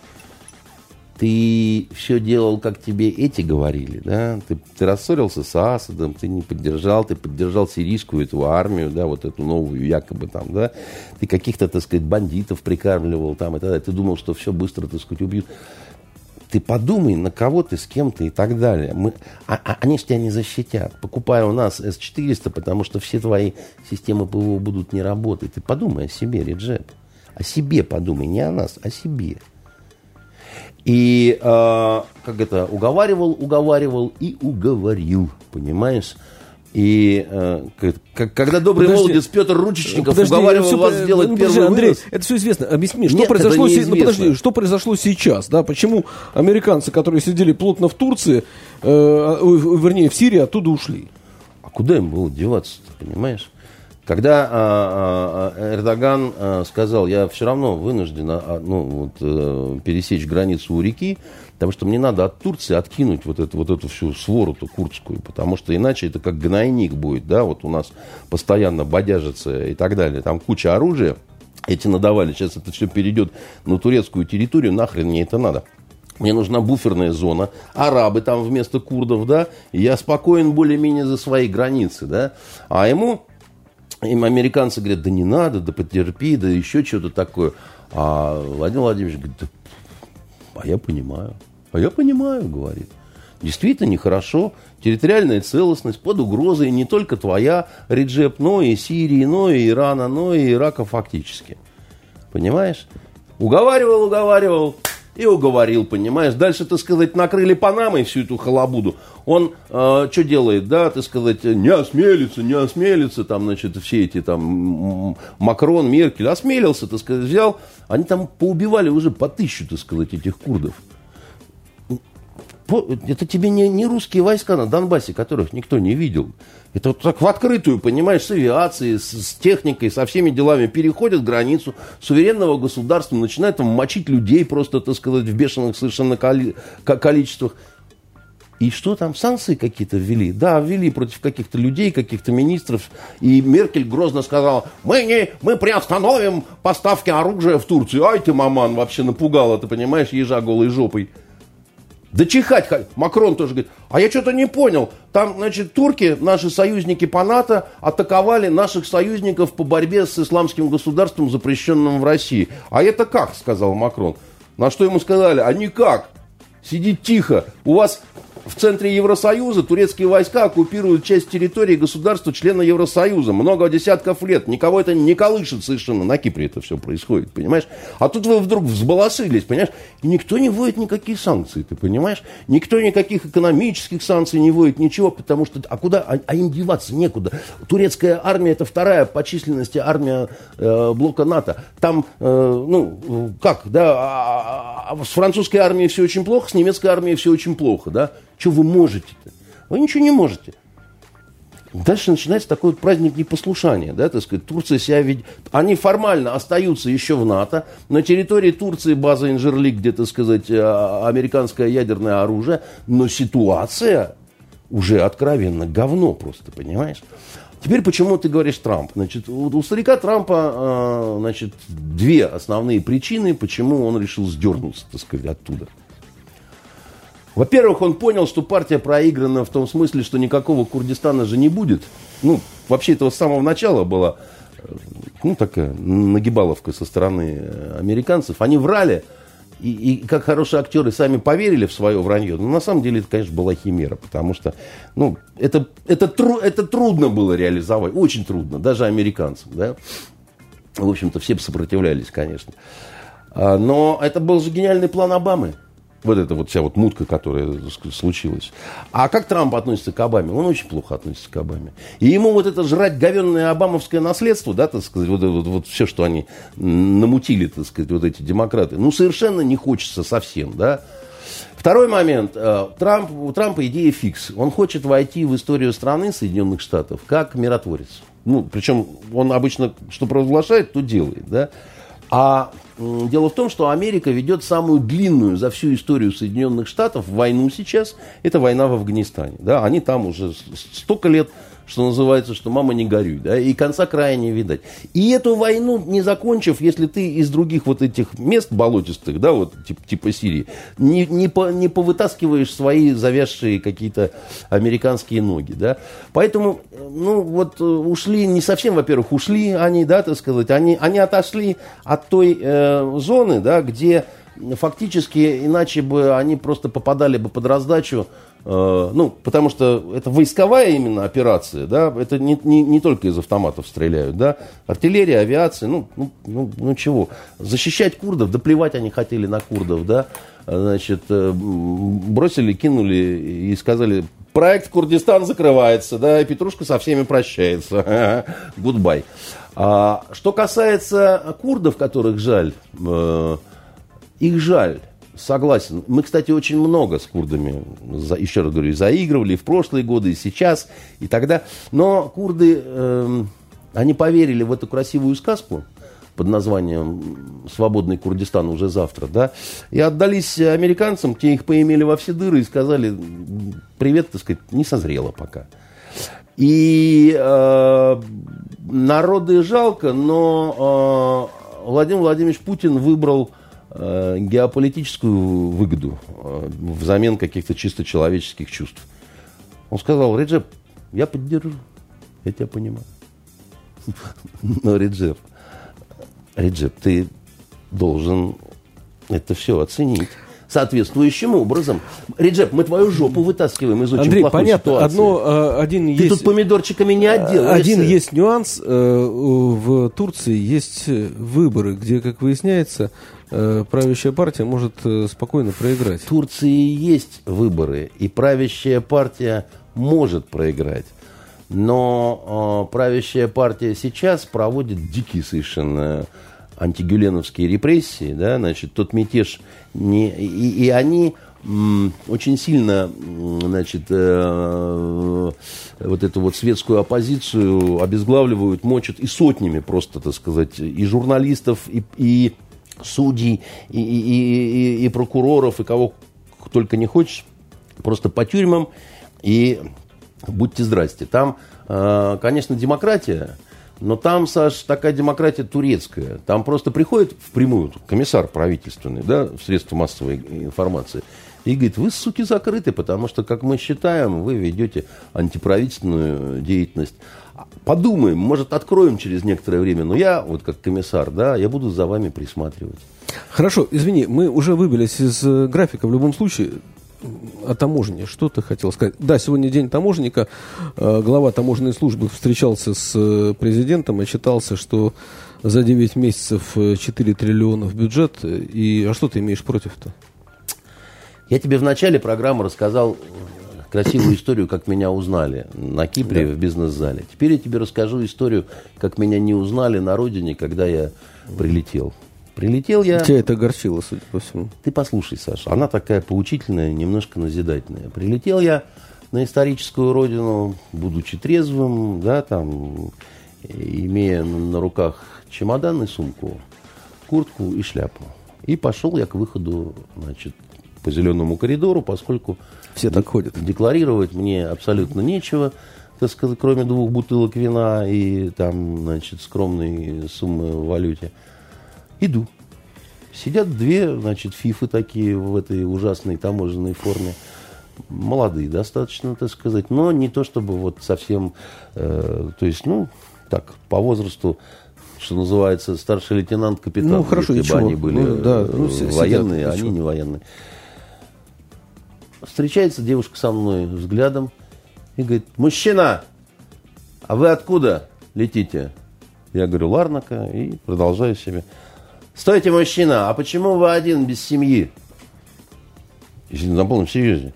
Speaker 2: ты все делал, как тебе эти говорили, да? Ты, ты рассорился с Асадом, ты не поддержал, ты поддержал сирийскую эту армию, да, вот эту новую якобы там, да? Ты каких-то, так сказать, бандитов прикармливал там и так далее. Ты думал, что все быстро, так сказать, убьют. Ты подумай, на кого ты, с кем ты и так далее. Мы, а, а, они же тебя не защитят. Покупая у нас С-400, потому что все твои системы ПВО будут не работать. Ты подумай о себе, Реджеп. О себе подумай, не о нас, о себе. И э, как это, уговаривал, уговаривал и уговорил, понимаешь? И э, как, когда добрый подожди, молодец Петр Ручечников подожди, уговаривал все, вас сделать ну,
Speaker 1: первый Андрей, вынос... это все известно. Объясни, что, Нет, произошло, се... ну, подожди, что произошло сейчас? Да? Почему американцы, которые сидели плотно в Турции, э, вернее, в Сирии, оттуда ушли?
Speaker 2: А куда им было деваться, понимаешь? Когда а, а, Эрдоган а, сказал, я все равно вынужден ну, вот, а, пересечь границу у реки, потому что мне надо от Турции откинуть вот эту, вот эту всю свору-то курдскую, потому что иначе это как гнойник будет, да, вот у нас постоянно бодяжится и так далее, там куча оружия, эти надавали, сейчас это все перейдет на турецкую территорию, нахрен мне это надо. Мне нужна буферная зона, арабы там вместо курдов, да, и я спокоен более-менее за свои границы, да, а ему им американцы говорят, да не надо, да потерпи, да еще что-то такое. А Владимир Владимирович говорит, да, а я понимаю. А я понимаю, говорит. Действительно нехорошо. Территориальная целостность под угрозой не только твоя, Реджеп, но и Сирии, но и Ирана, но и Ирака фактически. Понимаешь? Уговаривал, уговаривал и уговорил, понимаешь. Дальше, так сказать, накрыли Панамой всю эту халабуду. Он э, что делает, да, так сказать, не осмелится, не осмелится, там, значит, все эти там Макрон, Меркель, осмелился, так сказать, взял. Они там поубивали уже по тысячу, так сказать, этих курдов. Это тебе не, не русские войска на Донбассе, которых никто не видел. Это вот так в открытую, понимаешь, с авиацией, с, с техникой, со всеми делами переходят границу суверенного государства, начинают там мочить людей просто, так сказать, в бешеных совершенно коли, количествах. И что там, санкции какие-то ввели? Да, ввели против каких-то людей, каких-то министров. И Меркель грозно сказала, мы, не, мы приостановим поставки оружия в Турцию. Ай ты, маман, вообще напугала, ты понимаешь, ежа голой жопой. Да чихать, Макрон тоже говорит, а я что-то не понял. Там, значит, турки, наши союзники по НАТО, атаковали наших союзников по борьбе с исламским государством, запрещенным в России. А это как, сказал Макрон. На что ему сказали, а никак. Сидит тихо. У вас в центре Евросоюза турецкие войска оккупируют часть территории государства члена Евросоюза. Много десятков лет. Никого это не колышет совершенно. На Кипре это все происходит, понимаешь? А тут вы вдруг взбалосылись, понимаешь? И никто не вводит никакие санкции, ты понимаешь? Никто никаких экономических санкций не вводит, ничего, потому что... А куда? А, а им деваться некуда. Турецкая армия это вторая по численности армия э, блока НАТО. Там, э, ну, как, да, а, а, а с французской армией все очень плохо, с немецкой армией все очень плохо, да? Что вы можете-то? Вы ничего не можете. Дальше начинается такой вот праздник непослушания, да, так сказать, Турция себя ведь, они формально остаются еще в НАТО, на территории Турции база Инжерлик, где, так сказать, а, американское ядерное оружие, но ситуация уже откровенно говно просто, понимаешь? Теперь почему ты говоришь Трамп? Значит, у, старика Трампа, а, значит, две основные причины, почему он решил сдернуться, так сказать, оттуда. Во-первых, он понял, что партия проиграна в том смысле, что никакого Курдистана же не будет. Ну, вообще этого с самого начала была, э, ну, такая нагибаловка со стороны э, американцев. Они врали, и, и как хорошие актеры сами поверили в свое вранье. Но на самом деле это, конечно, была химера, потому что, ну, это, это, тру, это трудно было реализовать, очень трудно, даже американцам, да. В общем-то, все сопротивлялись, конечно. А, но это был же гениальный план Обамы. Вот эта вот вся вот мутка, которая случилась. А как Трамп относится к Обаме? Он очень плохо относится к Обаме. И ему вот это жрать говенное обамовское наследство, да, так сказать, вот, вот, вот все, что они намутили, так сказать, вот эти демократы, ну, совершенно не хочется совсем, да. Второй момент. Э, Трамп, у Трампа идея фикс. Он хочет войти в историю страны Соединенных Штатов как миротворец. Ну, причем он обычно что провозглашает, то делает, да. А дело в том, что Америка ведет самую длинную за всю историю Соединенных Штатов войну сейчас. Это война в Афганистане. Да, они там уже столько лет что называется, что мама не горюй, да, и конца края не видать. И эту войну, не закончив, если ты из других вот этих мест болотистых, да, вот типа, типа Сирии, не, не, по, не повытаскиваешь свои завязшие какие-то американские ноги, да. Поэтому, ну, вот э, ушли, не совсем, во-первых, ушли они, да, так сказать, они, они отошли от той э, зоны, да, где фактически иначе бы они просто попадали бы под раздачу ну, потому что это войсковая именно операция, да, это не, не, не только из автоматов стреляют, да, артиллерия, авиация, ну, ну, ну, ну чего, защищать курдов, да плевать они хотели на курдов, да, значит, э, бросили, кинули и сказали, проект Курдистан закрывается, да, и Петрушка со всеми прощается, гудбай. А, что касается курдов, которых жаль, э, их жаль, Согласен. Мы, кстати, очень много с курдами, еще раз говорю, заигрывали в прошлые годы, и сейчас, и тогда. Но курды, э, они поверили в эту красивую сказку под названием «Свободный Курдистан уже завтра», да, и отдались американцам, те их поимели во все дыры и сказали, привет, так сказать, не созрело пока. И э, народы жалко, но э, Владимир Владимирович Путин выбрал Э, геополитическую выгоду э, взамен каких-то чисто человеческих чувств. Он сказал, Реджеп, я поддержу, я тебя понимаю. Но, Реджеп, Реджеп, ты должен это все оценить соответствующим образом. Реджеп, мы твою жопу вытаскиваем из очень
Speaker 1: Андрей,
Speaker 2: плохой
Speaker 1: понятно,
Speaker 2: ситуации.
Speaker 1: Одно, э, один
Speaker 2: Ты
Speaker 1: есть...
Speaker 2: тут помидорчиками не отделаешься.
Speaker 1: Один есть нюанс. В Турции есть выборы, где, как выясняется, Э, правящая партия может э, спокойно проиграть.
Speaker 2: В Турции есть выборы, и правящая партия может проиграть. Но э, правящая партия сейчас проводит дикие совершенно антигюленовские репрессии, да, значит, тот мятеж, не, и, и они очень сильно, значит, э, вот эту вот светскую оппозицию обезглавливают, мочат и сотнями просто, так сказать, и журналистов, и, и судей, и, и, и, и прокуроров, и кого только не хочешь, просто по тюрьмам, и будьте здрасте. Там, э, конечно, демократия, но там, Саш, такая демократия турецкая. Там просто приходит впрямую комиссар правительственный, да, в средства массовой информации, и говорит, вы, суки, закрыты, потому что, как мы считаем, вы ведете антиправительственную деятельность. Подумаем, может, откроем через некоторое время, но я, вот как комиссар, да, я буду за вами присматривать.
Speaker 1: Хорошо, извини, мы уже выбились из э, графика в любом случае о таможне. Что ты хотел сказать? Да, сегодня день таможенника. Э, глава таможенной службы встречался с э, президентом и читался, что за 9 месяцев 4 триллиона в бюджет. И, а что ты имеешь против-то?
Speaker 2: Я тебе в начале программы рассказал красивую историю, как меня узнали на Кипре да. в бизнес-зале. Теперь я тебе расскажу историю, как меня не узнали на родине, когда я прилетел. Прилетел я...
Speaker 1: Тебя это огорчило, судя по всему.
Speaker 2: Ты послушай, Саша, она такая поучительная, немножко назидательная. Прилетел я на историческую родину, будучи трезвым, да, там, имея на руках чемодан и сумку, куртку и шляпу. И пошел я к выходу, значит, по зеленому коридору, поскольку
Speaker 1: все так ходят.
Speaker 2: Декларировать мне абсолютно нечего, так сказать, кроме двух бутылок вина и там, значит, скромной суммы в валюте. Иду. Сидят две, значит, фифы такие в этой ужасной таможенной форме. Молодые достаточно, так сказать, но не то чтобы вот совсем, э, то есть, ну, так, по возрасту что называется, старший лейтенант, капитан.
Speaker 1: Ну, хорошо,
Speaker 2: если
Speaker 1: бы
Speaker 2: они были
Speaker 1: ну, да, ну,
Speaker 2: военные, сидят, они не военные. Встречается девушка со мной взглядом и говорит, мужчина, а вы откуда летите? Я говорю, Ларнака, и продолжаю себе. Стойте, мужчина, а почему вы один без семьи? Если на полном серьезе.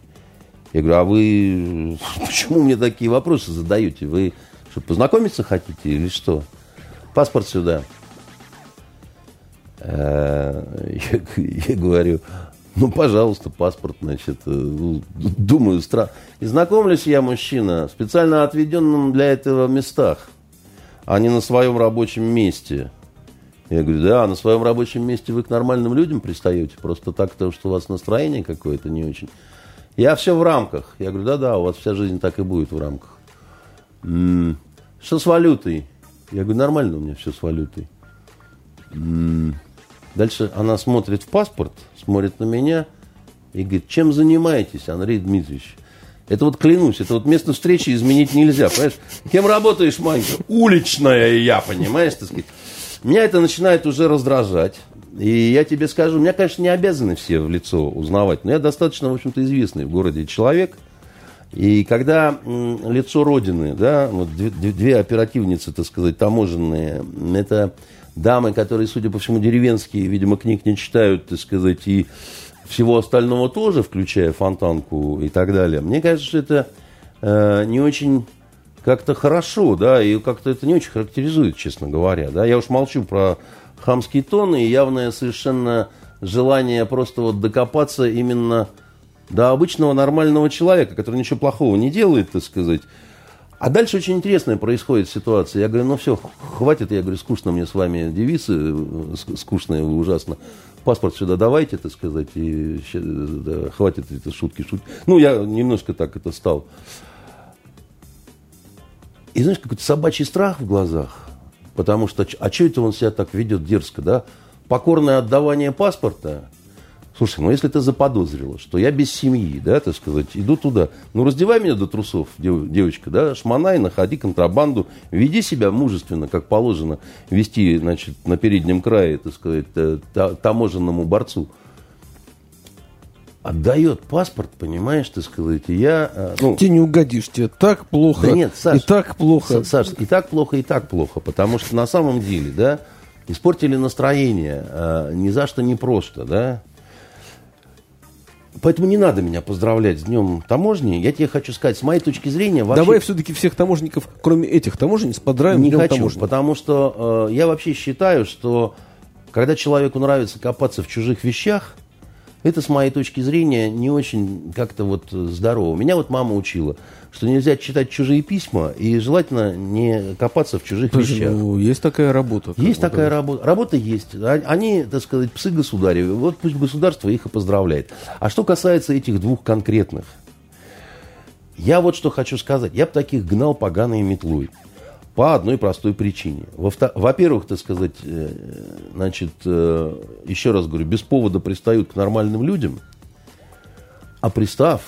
Speaker 2: Я говорю, а вы почему мне такие вопросы задаете? Вы что, познакомиться хотите или что? Паспорт сюда. Э, я говорю, ну, пожалуйста, паспорт, значит. Э, ну, думаю, странно. И знакомлюсь я, мужчина, в специально отведенном для этого местах, а не на своем рабочем месте. Я говорю, да, на своем рабочем месте вы к нормальным людям пристаете, просто так, потому что у вас настроение какое-то не очень. Я все в рамках. Я говорю, да-да, у вас вся жизнь так и будет в рамках. М-м, что с валютой? Я говорю, нормально у меня все с валютой. М-м, Дальше она смотрит в паспорт, смотрит на меня и говорит, чем занимаетесь, Андрей Дмитриевич? Это вот клянусь, это вот место встречи изменить нельзя, понимаешь? Кем работаешь, Манька? Уличная я, понимаешь, так сказать. Меня это начинает уже раздражать. И я тебе скажу, меня, конечно, не обязаны все в лицо узнавать, но я достаточно, в общем-то, известный в городе человек. И когда лицо Родины, да, вот две оперативницы, так сказать, таможенные, это дамы, которые, судя по всему, деревенские, видимо, книг не читают, так сказать, и всего остального тоже, включая фонтанку и так далее. Мне кажется, что это э, не очень как-то хорошо, да, и как-то это не очень характеризует, честно говоря, да. Я уж молчу про хамский тон и явное совершенно желание просто вот докопаться именно до обычного нормального человека, который ничего плохого не делает, так сказать. А дальше очень интересная происходит ситуация. Я говорю, ну все, хватит, я говорю, скучно мне с вами девицы, э, скучные вы ужасно. Паспорт сюда давайте, так сказать, и да, хватит это шутки шутки. Ну, я немножко так это стал. И знаешь, какой-то собачий страх в глазах. Потому что, а что это он себя так ведет дерзко, да? Покорное отдавание паспорта – Слушай, ну если ты заподозрила, что я без семьи, да, так сказать, иду туда, ну раздевай меня до трусов, дев, девочка, да, шмонай, находи контрабанду, веди себя мужественно, как положено вести, значит, на переднем крае, так сказать, таможенному борцу. Отдает паспорт, понимаешь, так сказать, и я...
Speaker 1: Э, ну, Тебе не угодишь, тебе так плохо,
Speaker 2: да нет, Саш,
Speaker 1: и так плохо.
Speaker 2: Саш, и так плохо, и так плохо, потому что на самом деле, да, испортили настроение, э, ни за что не просто, да, Поэтому не надо меня поздравлять с днем таможни. Я тебе хочу сказать, с моей точки зрения...
Speaker 1: Вообще... Давай все-таки всех таможенников, кроме этих таможенниц, поздравим
Speaker 2: не
Speaker 1: днем
Speaker 2: хочу,
Speaker 1: таможни.
Speaker 2: потому что э, я вообще считаю, что когда человеку нравится копаться в чужих вещах, это, с моей точки зрения, не очень как-то вот здорово. Меня вот мама учила – что нельзя читать чужие письма и желательно не копаться в чужих Слушай, вещах.
Speaker 1: Ну, есть такая работа.
Speaker 2: Есть такая работа. Работа есть. А, они, так сказать, псы государевы. Вот пусть государство их и поздравляет. А что касается этих двух конкретных. Я вот что хочу сказать. Я бы таких гнал поганой метлой. По одной простой причине. Во-первых, так сказать, э, значит, э, еще раз говорю, без повода пристают к нормальным людям, а пристав,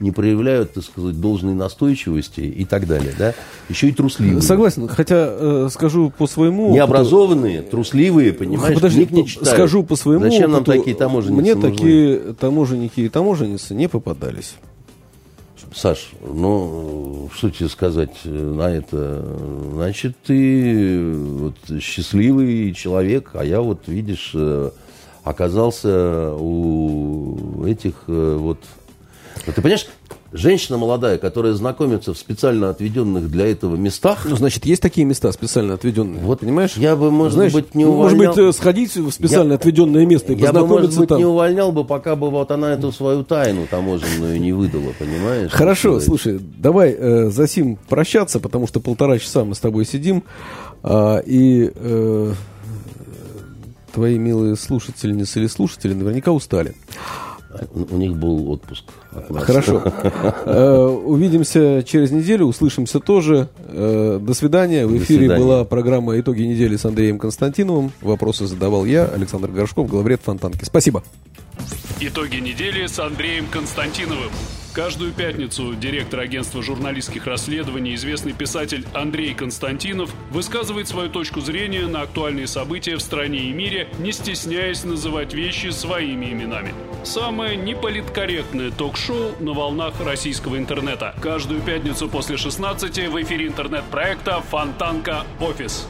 Speaker 2: не проявляют, так сказать, должной настойчивости и так далее, да? Еще и трусливые.
Speaker 1: Согласен, хотя э, скажу по своему
Speaker 2: Необразованные, опыту... трусливые, понимаешь,
Speaker 1: Подожди, книг не читают. Скажу по своему
Speaker 2: Зачем опыту, нам такие таможенницы
Speaker 1: Мне
Speaker 2: нужны?
Speaker 1: такие таможенники и таможенницы не попадались.
Speaker 2: Саш, ну, что тебе сказать на это? Значит, ты вот, счастливый человек, а я вот, видишь, э, оказался у этих э, вот но ты понимаешь, женщина молодая, которая знакомится в специально отведенных для этого местах.
Speaker 1: Ну, значит, есть такие места специально отведенные.
Speaker 2: Вот, понимаешь? Я бы, может Знаешь, быть, не
Speaker 1: увольнял... Может быть, э, сходить в специально я... отведенное место и я
Speaker 2: познакомиться
Speaker 1: бы, может быть,
Speaker 2: там. не увольнял бы, пока бы вот она эту свою тайну таможенную не выдала, понимаешь?
Speaker 1: Хорошо, слушай, давай э, за сим прощаться, потому что полтора часа мы с тобой сидим, э, и э, твои милые слушательницы или слушатели наверняка устали.
Speaker 2: У них был отпуск.
Speaker 1: Хорошо. Э, увидимся через неделю, услышимся тоже. Э, до свидания. В эфире была программа «Итоги недели» с Андреем Константиновым. Вопросы задавал я, Александр Горшков, главред Фонтанки. Спасибо.
Speaker 3: Итоги недели с Андреем Константиновым. Каждую пятницу директор агентства журналистских расследований, известный писатель Андрей Константинов высказывает свою точку зрения на актуальные события в стране и мире, не стесняясь называть вещи своими именами. Самое неполиткорректное ток-шоу на волнах российского интернета. Каждую пятницу после 16 в эфире интернет-проекта «Фонтанка. Офис».